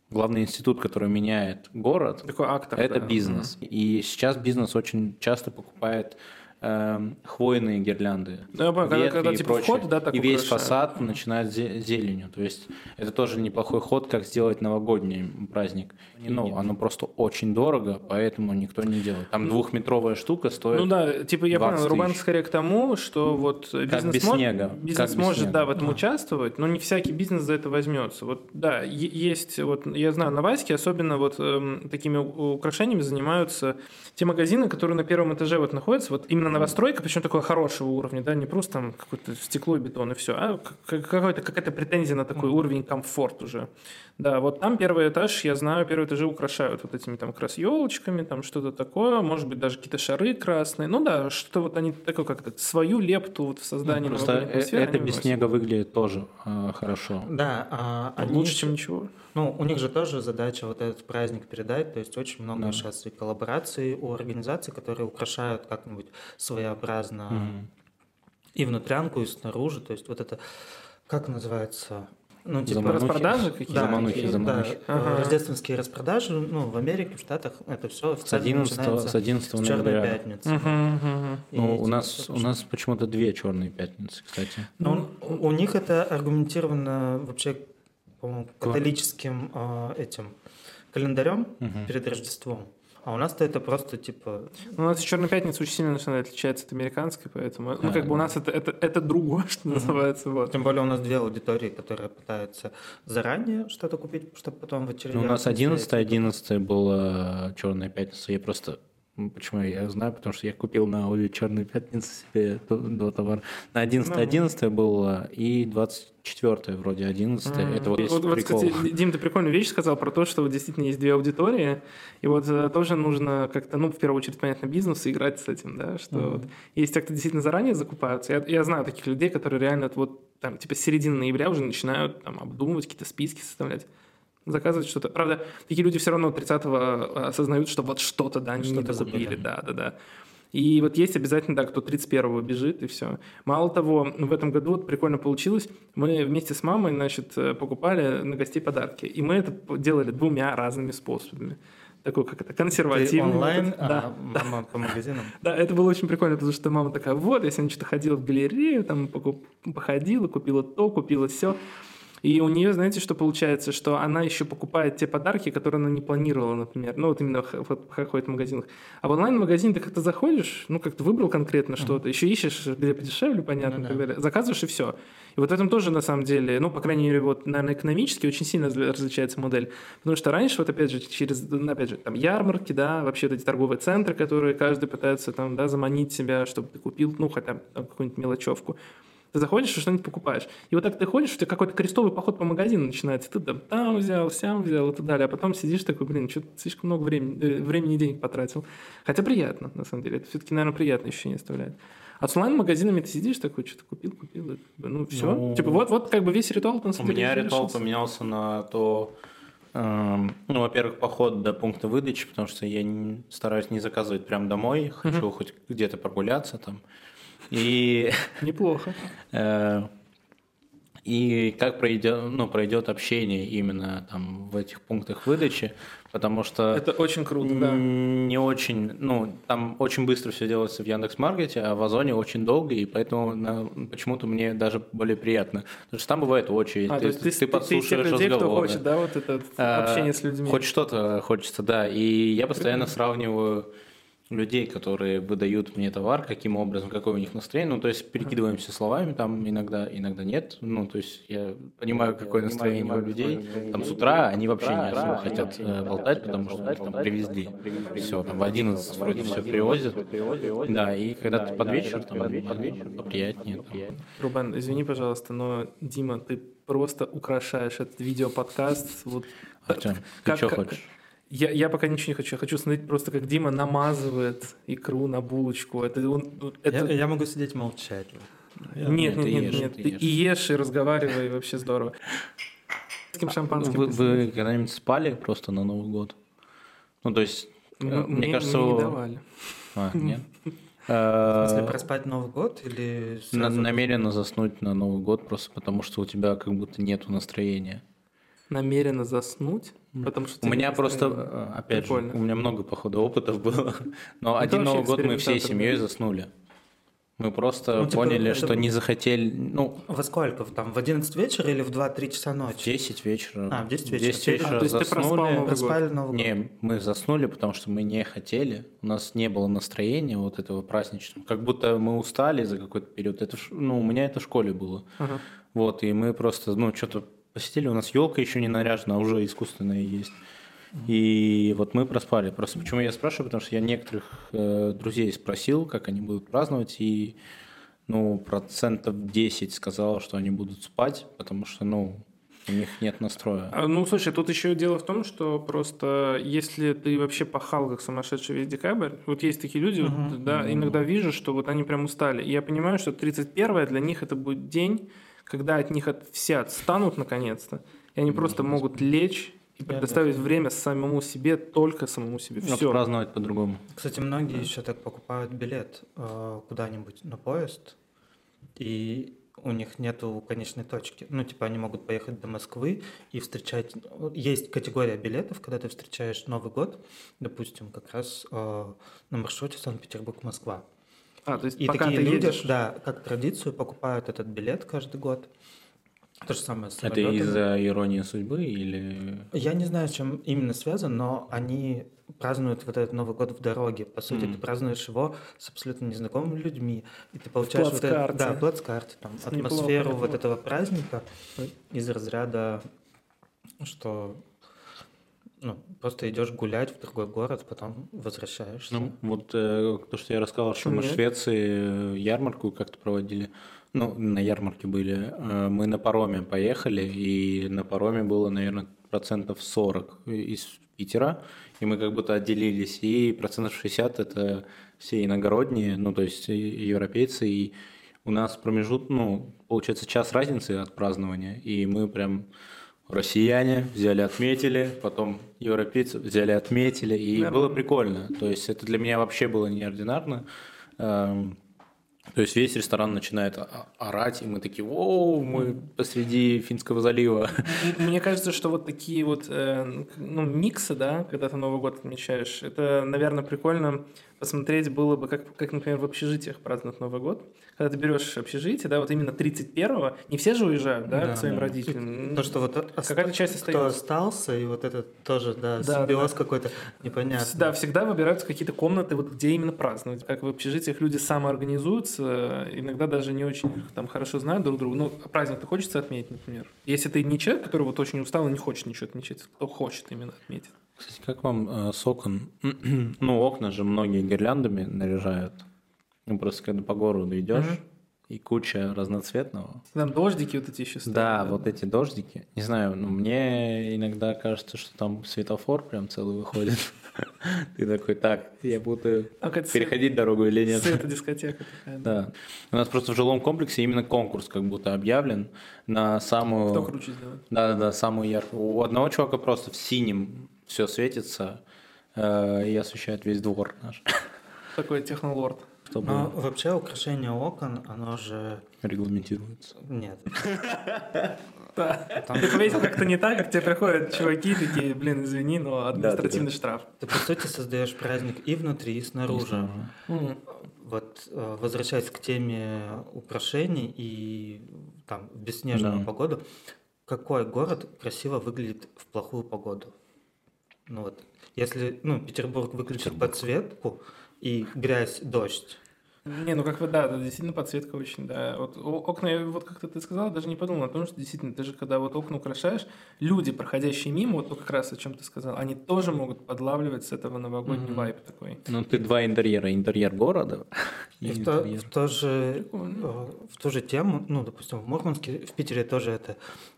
Главный институт, который меняет город, Такой актор. это да. бизнес. И сейчас бизнес очень часто покупает эм, хвойные гирлянды. Ну, когда- ветви когда, и типа, прочее. вход, да, И весь фасад начинает зе- зеленью. То есть это тоже неплохой ход, как сделать новогодний праздник. Ну, оно просто очень дорого, поэтому никто не делает. Там двухметровая штука стоит. Ну да, типа я 20 понял, Рубан скорее к тому, что вот бизнес, без мо- снега, бизнес как без может, снега. да, в этом участвовать, но не всякий бизнес за это возьмется. Вот, да, есть, вот я знаю, на Ваське особенно вот эм, такими украшениями занимаются те магазины, которые на первом этаже вот находятся, вот именно новостройка, причем такого хорошего уровня, да, не просто там какое-то стекло и бетон и все, а к- какой-то, какая-то претензия на такой уровень комфорт уже. Да, вот там первый этаж, я знаю, первые этажи украшают вот этими там как раз елочками, там что-то такое, может быть, даже какие-то шары красные. Ну да, что вот они такое как-то свою лепту вот в создании Просто э- атмосферы это без снега выглядит тоже э, хорошо. Да, а они Лучше, чем ничего. Ну, у них же тоже задача вот этот праздник передать, то есть очень много Да. сейчас и коллабораций у организаций, которые украшают как-нибудь своеобразно Мгм. и внутрянку, и снаружи, то есть вот это, как называется? Ну, типа Заманухи. распродажи какие-то? Да, Заманухи, заманухи. да, Ага. рождественские распродажи, ну, в Америке, в Штатах это все С 11, с 11 с черной ноября. пятницы. Мгм. И Ну, у типа нас, у нас почему-то две черные пятницы, кстати. Ну, у у них это аргументировано вообще, католическим а, этим календарем Мгм. перед Рождеством. А у нас-то это просто типа... Ну, У нас Черная пятница очень сильно начинает отличается от американской, поэтому, ну, А, как бы у нас это, это, это другое, что называется, вот. Тем более у нас две аудитории, которые пытаются заранее что-то купить, чтобы потом в очередях... Ну, у нас не 11 стоять. 11 была черная пятница. Я просто ну, Почему я знаю? Потому что я купил на Аudi Черную пятницу себе до товара. На 11 Ну. 11 было и 24 вроде 11 М. Это вот вот, вот, кстати, Дим, ты прикольную вещь сказал про то, что вот действительно есть две аудитории, и вот э, тоже нужно как-то, ну, в первую очередь, понятно, бизнесу играть с этим, да, что Мгм. вот есть те, кто действительно заранее закупаются. Я, я знаю таких людей, которые реально вот там, типа, с середины ноября уже начинают там обдумывать, какие-то списки составлять заказывать что-то. Правда, такие люди все равно 30-го осознают, что вот что-то, да, они Что-то забыли. да, да, да. И вот есть обязательно, да, кто 31-го бежит, и все. Мало того, в этом году вот прикольно получилось. Мы вместе с мамой, значит, э, покупали на гостей подарки. И мы это делали двумя разными способами. Такой, как это, Ты консервативный. онлайн, вот это- а мама по магазинам. да, это было очень прикольно, потому что мама такая, вот, я сегодня что-то ходила в галерею, там походила, купила то, купила все. И у нее, знаете, что получается, что она еще покупает те подарки, которые она не планировала, например. Ну, вот именно в, в, в магазинах. А в онлайн-магазин ты как-то заходишь, ну, как-то выбрал конкретно что-то, еще ищешь, где подешевле, понятно, ну, и так далее. Заказываешь и все. И вот в этом тоже, на самом деле, ну, по крайней мере, вот, наверное, экономически очень сильно различается модель. Потому что раньше, вот опять же, через, ну, опять же, там, ярмарки, да, вообще вот эти торговые центры, которые каждый пытается там, да, заманить себя, чтобы ты купил, ну, хотя бы какую-нибудь мелочевку. Ты заходишь и что-нибудь покупаешь. И вот так ты ходишь, у тебя какой-то крестовый поход по магазину начинается. Ты там, там взял, сям взял и так далее. А потом сидишь такой, блин, что-то слишком много времени, э, времени и денег потратил. Хотя приятно, на самом деле. Это все-таки, наверное, приятное ощущение оставляет. А с онлайн-магазинами ты сидишь такой, что-то купил, купил, ну все. Ну, типа вот, вот как бы весь ритуал на самом У меня ритуал решился. поменялся на то, эм, ну, во-первых, поход до пункта выдачи, потому что я не, стараюсь не заказывать прямо домой, хочу uh-huh. хоть где-то прогуляться там. И... Неплохо. Э, и как пройдет, ну, пройдет общение именно там в этих пунктах выдачи, потому что... Это очень круто, да. Не очень, ну, там очень быстро все делается в Яндекс.Маркете, а в Озоне очень долго, и поэтому на, почему-то мне даже более приятно. Потому что там бывает очередь, а, ты, ты, ты, ты подслушиваешь ты людей, разговоры. кто хочет, да, вот это а, общение с людьми. Хоть что-то хочется, да. И я постоянно сравниваю людей, которые выдают мне товар, каким образом, какое у них настроение. Ну, то есть перекидываемся словами там иногда, иногда нет. Ну, то есть я понимаю, какое настроение у людей. Там с утра они вообще не особо хотят э, болтать, потому что там привезли. Все, там в 11 вроде все привозят. Да, и когда ты под вечер, там под вечер, поприятнее. Рубен, извини, пожалуйста, но Дима, ты просто украшаешь этот видео-подкаст. Вот, Артем, ты что хочешь? Я, я пока ничего не хочу. Я хочу смотреть просто, как Дима намазывает икру на булочку. Это, он, это... Я, я могу сидеть молчать. Я, нет, нет, нет, ешь, нет. Ты, ты и ешь, и разговаривай, вообще здорово. С кем шампанским? Вы, вы когда-нибудь спали просто на Новый год? Ну, то есть, ну, мне, мне кажется... Мне не давали. А, нет? В смысле, проспать Новый год или... Намеренно заснуть на Новый год просто потому, что у тебя как будто нету настроения намеренно заснуть, потому что... У меня просто, э, опять Прикольно. же, у меня много, походу, опытов было, но Это один Новый год мы всей семьей заснули. Мы просто ну, типа, поняли, это... что не захотели... Ну, Во сколько? Там в 11 вечера или в 2-3 часа ночи? В 10 вечера. А, в 10 вечера. 10 вечера а, то есть заснули. ты проспал Новый Проспали Новый год? Не, мы заснули, потому что мы не хотели. У нас не было настроения вот этого праздничного. Как будто мы устали за какой-то период. Это, ну, у меня это в школе было. Ага. Вот, и мы просто, ну, что-то посетили, у нас елка еще не наряжена, а уже искусственная есть. И вот мы проспали. Просто почему я спрашиваю, потому что я некоторых э, друзей спросил, как они будут праздновать, и ну, процентов 10 сказал, что они будут спать, потому что, ну, у них нет настроя. А, ну, слушай, тут еще дело в том, что просто если ты вообще пахал как сумасшедший весь декабрь, вот есть такие люди, uh-huh. вот, да, uh-huh. иногда вижу, что вот они прям устали. И я понимаю, что 31 для них это будет день, когда от них от, все отстанут наконец-то, и они просто могут лечь и предоставить время самому себе, только самому себе. Все. праздновать по-другому. Кстати, многие еще так покупают билет э, куда-нибудь на поезд, и у них нету конечной точки. Ну, типа, они могут поехать до Москвы и встречать... Есть категория билетов, когда ты встречаешь Новый год, допустим, как раз э, на маршруте Санкт-Петербург-Москва. А, то есть и пока такие ты люди, едешь... да, как традицию, покупают этот билет каждый год. То же самое с Это из-за иронии судьбы или... Я не знаю, с чем именно связано, но они празднуют вот этот Новый год в дороге. По сути, mm. ты празднуешь его с абсолютно незнакомыми людьми. И ты получаешь вот это, да, плацкарте, там, атмосферу неплохо, вот этого праздника из разряда, что ну, просто идешь гулять в другой город, потом возвращаешься. Ну, вот э, то, что я рассказал, что мы в Швеции э, ярмарку как-то проводили. Ну, на ярмарке были. Э, мы на пароме поехали, и на пароме было, наверное, процентов 40 из Питера, и мы как будто отделились, и процентов 60 это все иногородние, ну, то есть европейцы, и у нас промежут, ну, получается, час разницы от празднования, и мы прям россияне взяли, отметили, потом европейцы взяли, отметили, и Наверное. было прикольно. То есть это для меня вообще было неординарно. Эм, то есть весь ресторан начинает орать, и мы такие, о, мы посреди Финского залива. Мне кажется, что вот такие вот э, ну, миксы, да, когда ты Новый год отмечаешь, это, наверное, прикольно посмотреть было бы, как, как например, в общежитиях празднуют Новый год, когда ты берешь общежитие, да, вот именно 31-го, не все же уезжают, да, Да, к своим да. родителям. То, что вот Какая-то часть кто остается. остался, и вот это тоже, да, Да, симбиоз да. какой-то непонятный. Да, всегда выбираются какие-то комнаты, вот где именно праздновать. Как в общежитиях люди самоорганизуются, иногда даже не очень там хорошо знают друг друга. Ну, а праздник-то хочется отметить, например. Если ты не человек, который вот очень устал и не хочет ничего отмечать, кто хочет именно отметить. Кстати, как вам э, с окон? ну, окна же многие гирляндами наряжают. Ну, просто когда по городу идешь, Мгм. и куча разноцветного. Там дождики вот эти еще стоят. Да, вот эти дождики. Не знаю, но мне иногда кажется, что там светофор прям целый выходит. Ты такой, так, я буду А переходить дорогу или нет? Светодискотека такая. да. Да. У нас просто в жилом комплексе именно конкурс как будто объявлен на самую... Кто круче сделает? Да-да-да, самую яркую. У одного чувака просто в синем все светится э, и освещает весь двор наш. Такой технолорд. Чтобы Но вообще украшение окон, оно же... регламентируется. Нет. Да. Ты повесил как-то не так, как тебе приходят чуваки такие, блин, извини, но административный штраф. Ты, по сути, создаешь праздник и внутри, и снаружи. Вот, э, возвращаясь к теме украшений и там в бесснежную Да. погоду, какой город красиво выглядит в плохую погоду? Ну вот, если, ну, Петербург выключит подсветку и грязь, дождь, Не, ну как бы да, да, действительно подсветка очень, да. Вот окна, я вот как-то ты сказал, даже не подумал о том, что действительно, ты же когда вот окна украшаешь, люди, проходящие мимо, вот то как раз о чем ты сказал, они тоже могут подлавливать с этого новогодний Мгм. вайп такой. Ну, ты два интерьера. Интерьер города и И в, то- интерьер. в то же, э, в ту же тему, ну, допустим, в Мурманске, в Питере тоже это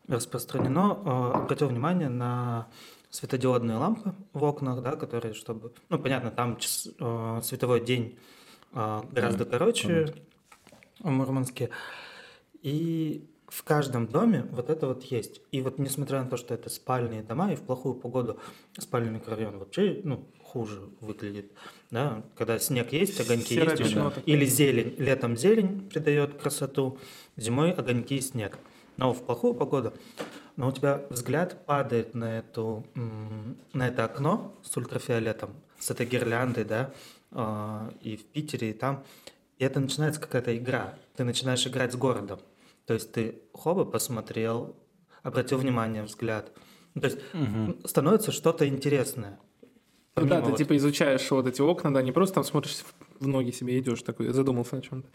распространено. Э, Обратил внимание на светодиодные лампы в окнах, да, которые, чтобы... Ну, понятно, там час- э, световой день э, гораздо короче в Мурманске. И в каждом доме вот это вот есть. И вот несмотря на то, что это спальные дома, и в плохую погоду спальный микрорайон вообще ну, хуже выглядит. Да? Когда снег есть, огоньки Серое есть. уже. Или зелень. Летом зелень придает красоту, зимой огоньки и снег. Но в плохую погоду, но у тебя взгляд падает на, эту, на это окно с ультрафиолетом, с этой гирляндой, да, а, и в Питере, и там. И это начинается какая-то игра. Ты начинаешь играть с городом. То есть ты хоба посмотрел, обратил внимание, взгляд. Ну, то есть становится что-то интересное. Ну да, ты вот- типа изучаешь вот эти окна, да, не просто там смотришь в- ноги себе идешь такой, задумался о чем-то.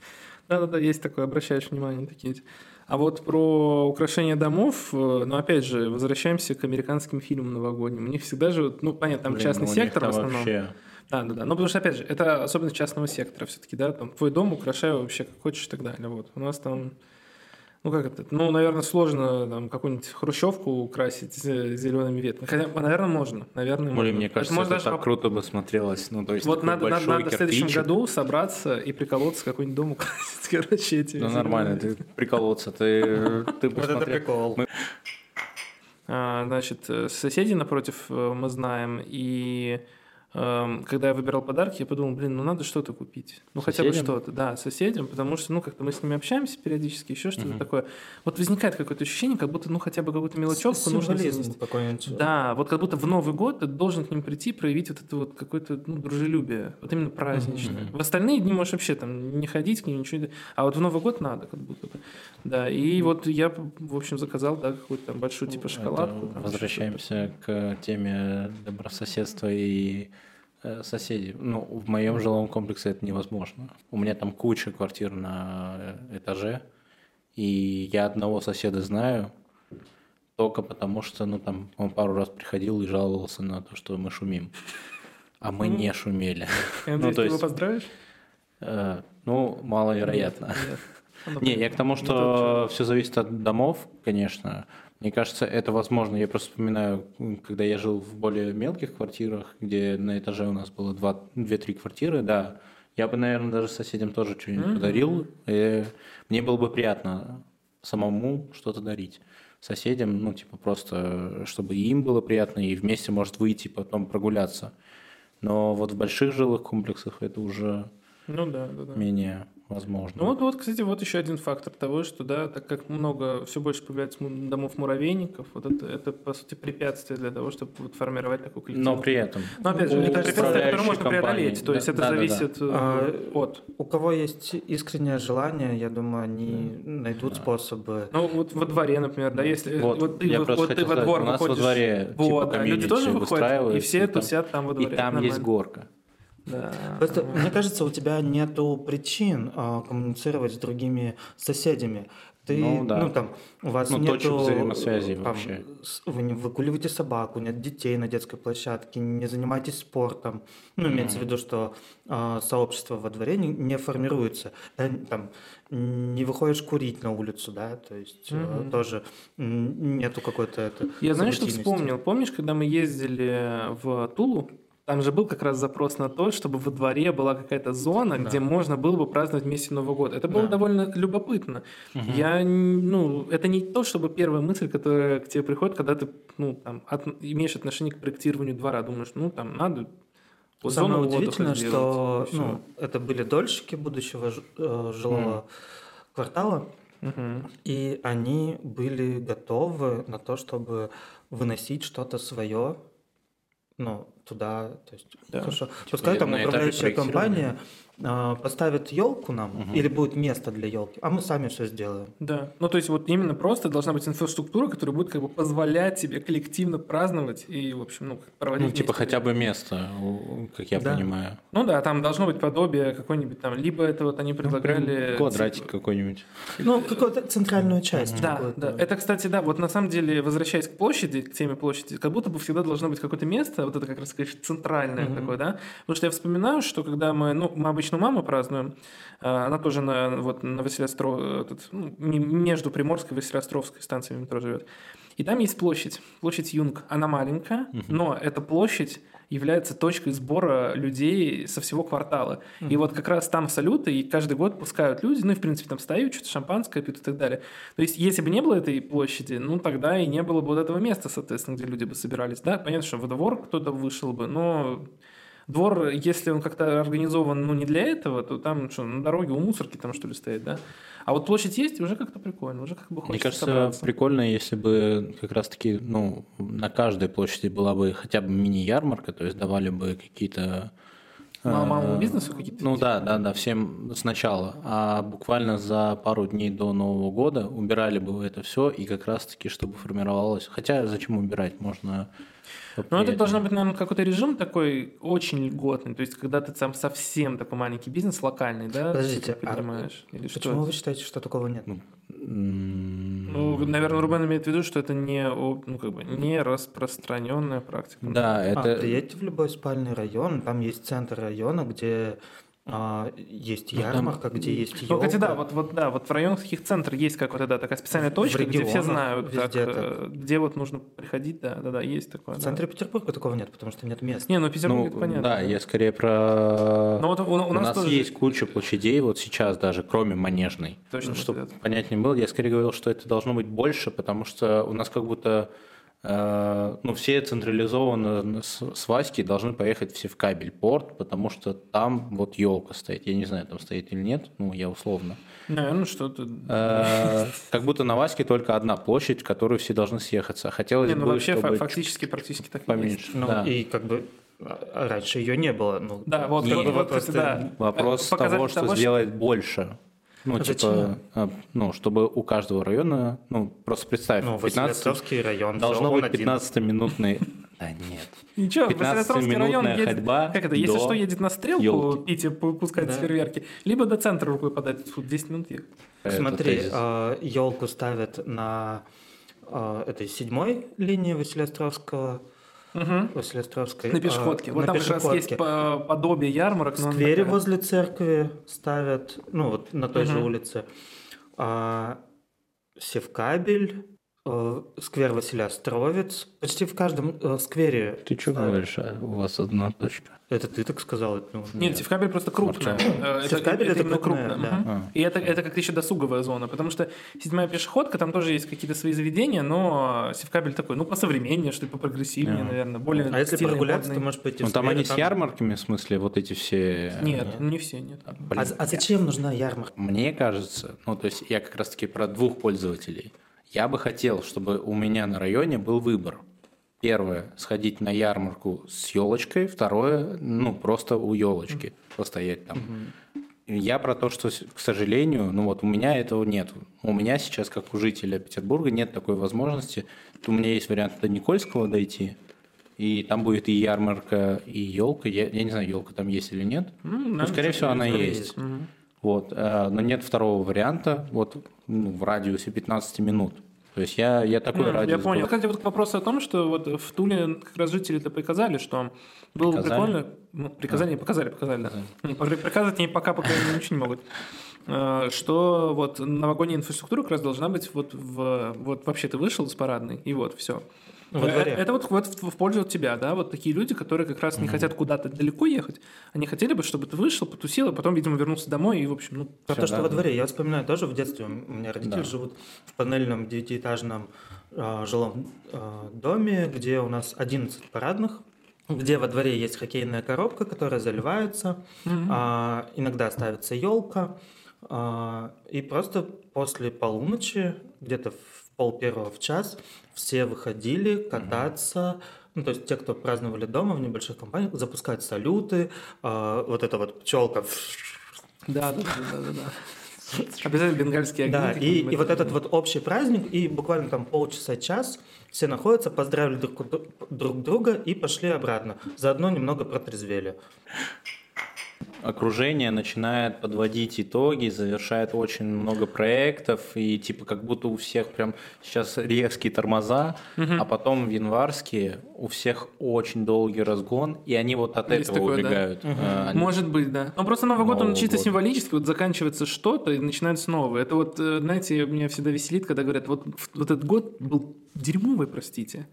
Да-да-да, есть такое, обращаешь внимание на такие. эти. А вот про украшение домов, э, ну опять же, возвращаемся к американским фильмам новогодним. У них всегда же, ну понятно, там Блин, частный ну, сектор в основном. вообще- Да, да, да. Ну, потому что, опять же, это особенность частного сектора все-таки, да, там твой дом украшай вообще как хочешь и так далее. Вот. У нас там, ну, как это, ну, наверное, сложно там какую-нибудь хрущевку украсить зелеными ветками. Хотя, наверное, можно, наверное, можно. Блин, мне кажется, можно это даже так круто бы смотрелось. Ну, то есть вот надо, надо, надо в следующем году собраться и приколоться, какой-нибудь дом украсить, короче, эти Ну, нормально, ты приколоться, ты, ты Вот это посмотрел. прикол. А, Значит, э, соседей напротив э, мы знаем, и когда я выбирал подарки, я подумал, блин, ну надо что-то купить. Ну хотя бы Соседям? что-то, да, соседям, потому что, ну, как-то мы с ними общаемся периодически, еще что-то такое. Вот возникает какое-то ощущение, как будто, ну, хотя бы какую-то мелочевку нужно занести. Да, вот как будто в Новый год ты должен к ним прийти, проявить вот это вот какое-то ну, дружелюбие, вот именно праздничное. В остальные дни можешь вообще там не ходить к ним, ничего, не- а вот в Новый год надо как будто бы. Да, и вот я, в общем, заказал, да, какую-то там большую типа Это шоколадку. там Возвращаемся к теме добрососедства и соседей. Ну, в моем жилом комплексе это невозможно. У меня там куча квартир на э, этаже, и я одного соседа знаю только потому, что, ну, там, он пару раз приходил и жаловался на то, что мы шумим. А мы не шумели. Ну, то ты его есть- поздравишь? Э, Ну, маловероятно. Нет. Не, я к тому, Ну, что все зависит от домов, конечно. Мне кажется, это возможно. Я просто вспоминаю, когда я жил в более мелких квартирах, где на этаже у нас было два- две-три квартиры, да, я бы, наверное, даже соседям тоже что-нибудь Мгм. подарил. И мне было бы приятно самому что-то дарить. Соседям, ну, типа, просто, чтобы им было приятно, и вместе, может, выйти, потом прогуляться. Но вот в больших жилых комплексах это уже Ну да, да, да. менее возможно. Ну вот, вот, кстати, вот еще один фактор того, что, да, так как много, все больше появляется домов муравейников, вот это, это по сути, препятствие для того, чтобы вот формировать такой коллектив. Но при этом... Но, опять же, у это препятствие, которое можно управляющей преодолеть, компании- то есть да, это да, да, да. зависит э, А, от... У кого есть искреннее желание, я думаю, они найдут способы. Ну, вот во дворе, например, да, если Вот, вот ты, я во- просто вот ты во сказать, двор у нас во выходишь, дворе, вот, типа, да, люди тоже выходят, и все и там- тусят там во И дворе. там есть горка. Да. Просто, мне кажется, у тебя нету причин а, коммуницировать с другими соседями. Ты, Ну, ну, да. там, у вас Ну, нету... точек взаимосвязи там, вообще. Вы не выгуливаете собаку, нет детей на детской площадке, не занимаетесь спортом. Ну, имеется в виду, что а, сообщество во дворе не, не формируется. Э, Там, не выходишь курить на улицу, да, то есть э, Мгм. тоже нету какой-то... Я знаешь, что вспомнил? Помнишь, когда мы ездили в Тулу? Там же был как раз запрос на то, чтобы во дворе была какая-то зона, Да. где можно было бы праздновать вместе Новый год. Это было Да. довольно любопытно. Я, н- ну, это не то, чтобы первая мысль, которая к тебе приходит, когда ты, ну, там, от- имеешь отношение к проектированию двора, думаешь, ну, там надо вот Самое удивительное, что ну, это были дольщики будущего э, жилого квартала, Мгм. и они были готовы на то, чтобы выносить что-то свое, ну, туда, то есть, Да. хорошо, пускай там управляющая компания а, поставит елку нам, или будет место для елки, а мы сами все сделаем. Да. Ну, то есть, вот именно просто должна быть инфраструктура, которая будет как бы позволять тебе коллективно праздновать и, в общем, ну, проводить Ну, типа хотя бы место, как я Да. понимаю. Ну да, там должно быть подобие какой-нибудь там, либо это вот они предлагали... Квадратик типа- какой-нибудь. Ну, какую-то центральную часть. Да, да. Это, кстати, да, вот на самом деле, возвращаясь к площади, к теме площади, как будто бы всегда должно быть какое-то место, вот это как раз, конечно, центральное Мгм. такое, да. Потому что я вспоминаю, что когда мы, ну, мы обычно у мамы празднуем, а, она тоже на, вот, на Василиостро, этот, ну, между Приморской и Василиостровской станциями метро живет. И там есть площадь, площадь Юнг. Она маленькая, но эта площадь является точкой сбора людей со всего квартала. И вот как раз там салюты, и каждый год пускают люди, ну и в принципе там стоят, что-то шампанское пьют и так далее. То есть если бы не было этой площади, ну тогда и не было бы вот этого места, соответственно, где люди бы собирались. Да, понятно, что во двор кто-то вышел бы, но двор, если он как-то организован, ну не для этого, то там что, на дороге у мусорки там что ли стоять, да? А вот площадь есть, уже как-то прикольно, уже как бы хочется Мне кажется, собраться. прикольно, если бы как раз-таки, ну, на каждой площади была бы хотя бы мини-ярмарка, то есть давали бы какие-то... э, Мал- малому бизнесу какие-то Ну да, да, да, всем сначала. А буквально за пару дней до Нового года убирали бы это все, и как раз-таки, чтобы формировалось... Хотя зачем убирать? Можно... Ну, это должен быть, наверное, какой-то режим такой очень льготный. То есть, когда ты там совсем такой маленький бизнес, локальный, да, Подождите, ты а понимаешь? Или что? Почему вы считаете, что такого нет? М, Ну, наверное, Рубен имеет в виду, что это не, ну, как бы, не распространенная практика. Да, А, это... приедьте в любой спальный район, там есть центр района, где а, есть Ну, там- ярмарка, где есть Ну, елка. кстати, да, вот, вот, да, вот в районах таких центров есть какая-то, да, такая специальная точка, где все регионах знают, как, везде э, где вот нужно приходить, да, да, да, есть такое. В да. центре Петербурга такого нет, потому что нет мест. Не, ну, Петербург, Ну, это понятно. да, я скорее про... Но вот у, у У нас, нас тоже есть куча площадей вот сейчас даже, кроме Манежной. Точно, Чтобы вот это. понятнее было, я скорее говорил, что это должно быть больше, потому что у нас как будто ну, все централизованно с, с Васьки должны поехать все в кабель порт, потому что там вот елка стоит. Я не знаю, там стоит или нет, ну, я условно. Наверное, что-то... Э, Как будто на Ваське только одна площадь, в которую все должны съехаться. Хотелось Не, ну, бы, вообще, чтобы фактически, практически так и поменьше. Ну, Да. и как бы а, раньше ее не было. Ну, Да, вот, бы вот, вопрос кстати, да. Вопрос Показатель того, что того, сделать больше. Ну, А типа, зачем? а, ну, чтобы у каждого района, ну, просто представь, Ну, 15 Василиостровский район. должно быть один. 15-минутный... Да нет. Ничего, Василиостровский район 15-минутная едет, ходьба как это, если что, едет на стрелку, ёлки. пить и пу- пускать Да. фейерверки, либо до центра рукой подать, фу, 10 минут ехать. Смотри, тезис. елку ставят на а, этой седьмой линии Василиостровского. Василиостровской. На а, пешеходке. Вот на там как раз есть пешеходке. по- подобие ярмарок. В сквере такая. возле церкви ставят, ну вот на той же Мгм. улице. А, Севкабель сквер Василия Островец. Почти в каждом э, сквере. Ты что говоришь? а У вас одна точка. Это ты так сказал? это, ну, Нет, Севкабель просто крупная. Э, Это, Севкабель это именно крупная, крупная. да. А. И это, это как еще досуговая зона, потому что седьмая пешеходка, там тоже есть какие-то свои заведения, но Севкабель такой, ну, посовременнее, что ли, попрогрессивнее, Ага. наверное, более А если прогуляться, модный. ты можешь пойти Ну в там сквер, они и с ярмарками, в смысле, вот эти все... Нет, не все, нет. Блин. А, а зачем нужна ярмарка? Мне кажется, ну то есть я как раз таки про двух пользователей. Я бы хотел, чтобы у меня на районе был выбор. Первое, сходить на ярмарку с елочкой. Второе, ну просто у елочки постоять там. И Я про то, что, к сожалению, ну вот у меня этого нет. У меня сейчас, как у жителя Петербурга, нет такой возможности. У меня есть вариант до Никольского дойти, и там будет и ярмарка, и елка. Я, я не знаю, елка там есть или нет. Ну, Ну, скорее всего, она есть. есть. Мгм. Вот, э, но нет второго варианта вот, ну, в радиусе 15 минут. То есть я, я такой М, радиус. Я понял. был. Кстати, вот к вопросу о том, что вот в Туле как раз жители-то приказали, что было бы прикольно... Ну, приказали, не показали, показали, да. Приказать они пока пока ничего не могут. Э, Что вот новогодняя инфраструктура как раз должна быть вот в... Вот вообще ты вышел с парадной, и вот, все. Ну, во дворе. Это вот, вот в в пользу тебя, да, вот такие люди, которые как раз не хотят куда-то далеко ехать, они хотели бы, чтобы ты вышел, потусил, а потом, видимо, вернулся домой и, в общем, ну, Про то, что да. во дворе. Я вспоминаю тоже в детстве. У меня родители Да. живут в панельном девятиэтажном э, жилом э, доме, где у нас 11 парадных, где во дворе есть хоккейная коробка, которая заливается, а, иногда ставится елка, а, и просто после полуночи, где-то в пол первого в час, все выходили кататься. Ну, то есть те, кто праздновали дома в небольших компаниях, запускать салюты, а, вот эта вот пчелка да, да, да, да, да. Обязательно бенгальские огни. Да, и, и вот этот вот общий праздник, и буквально там полчаса-час все находятся, поздравили друг, друг друга и пошли обратно. Заодно немного протрезвели. Окружение начинает подводить итоги, завершает очень много проектов, и типа как будто у всех прям сейчас резкие тормоза, а потом в январские у всех очень долгий разгон, и они вот от Есть этого такое, да. убегают. А, они- Может быть, да. Но просто Новый год, он Нового чисто года. символически, вот заканчивается что-то и начинается новое. Это вот, э, знаете, меня всегда веселит, когда говорят, вот, вот этот год был дерьмовый, простите.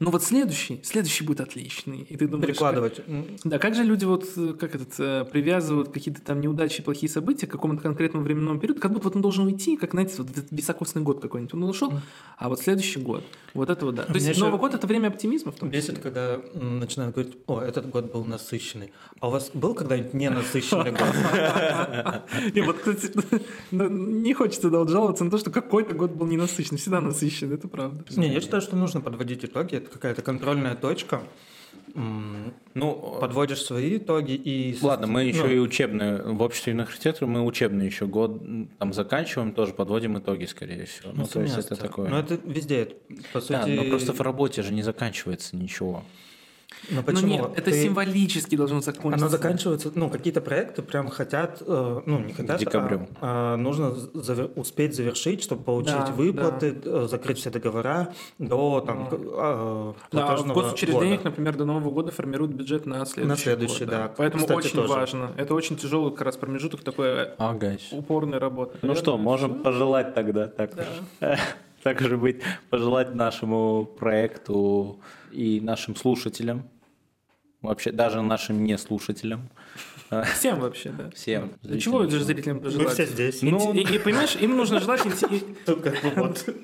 Но вот следующий, следующий будет отличный. И ты думаешь, Перекладывать. М, как- да, как же люди вот, э, как этот, э, привязывают какие-то там неудачи, плохие события к какому-то конкретному временному периоду, как будто вот он должен уйти, как, знаете, вот этот високосный год какой-нибудь. Он ушел, а вот следующий год, вот это вот, да. То есть Мне Новый год – это время оптимизма в том числе. Бесит, когда начинают говорить, о, этот год был насыщенный. А у вас был когда-нибудь ненасыщенный год? Не, вот, кстати, ну, не хочется да, вот жаловаться на то, что какой-то год был ненасыщенный. Всегда насыщенный, это правда. Не, я считаю, что нужно подводить итоги. Какая-то контрольная точка. Ну, Подводишь свои итоги и... Ладно, мы еще ну, и учебные, в обществе архитекторов мы учебный еще год там заканчиваем, тоже подводим итоги, скорее всего. Ну, то есть это такое. Ну, это везде. По сути... Да, но просто в работе же не заканчивается ничего. Ну, Ну почему? нет, это Ты- символически должно закончиться. Оно заканчивается, ну, какие-то проекты прям хотят, э, ну, не хотят, декабрю. а, а нужно завер- успеть завершить, чтобы получить Да, выплаты, э, закрыть все договора до там, а, Да, в платежного госучреждениях, года. например, до Нового года формируют бюджет на следующий, следующий, год, да. Поэтому Кстати, очень тоже. важно. Это очень тяжелый как раз промежуток такой Ага. упорной работы. Ну что, можем пожелать тогда так, так же быть, пожелать нашему проекту и нашим слушателям, вообще даже нашим не слушателям, Всем вообще, да. всем. Для чего же зрителям. зрителям Мы пожелать? все здесь. Ну, И, и, понимаешь, им нужно желать вот.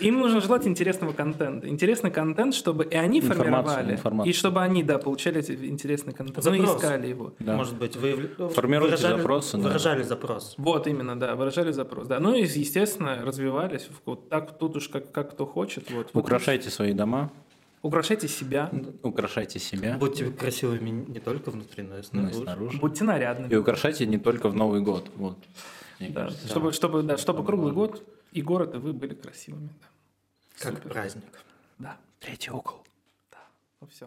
Им нужно желать интересного контента. Интересный контент, чтобы и они Информацию, формировали, информацию. и чтобы они, да, получали эти интересный контент. Ну Запрос. искали его. Да. Может быть, выявля- Формируйте выражали- запросы, да. Выражали запрос. Вот именно, да, выражали запрос. Да. Ну и, естественно, развивались. Вот так тут уж как, как кто хочет. Вот. Вот Украшайте свои дома, Украшайте себя, украшайте себя Будьте красивыми не только внутри, но и ну и снаружи. снаружи. будьте нарядными. И украшайте не только в Новый год. Вот. Мне Да, кажется. чтобы, чтобы, да, чтобы круглый год и город, и вы были красивыми. Да. Как Супер. праздник. Да, Третий угол. ну все.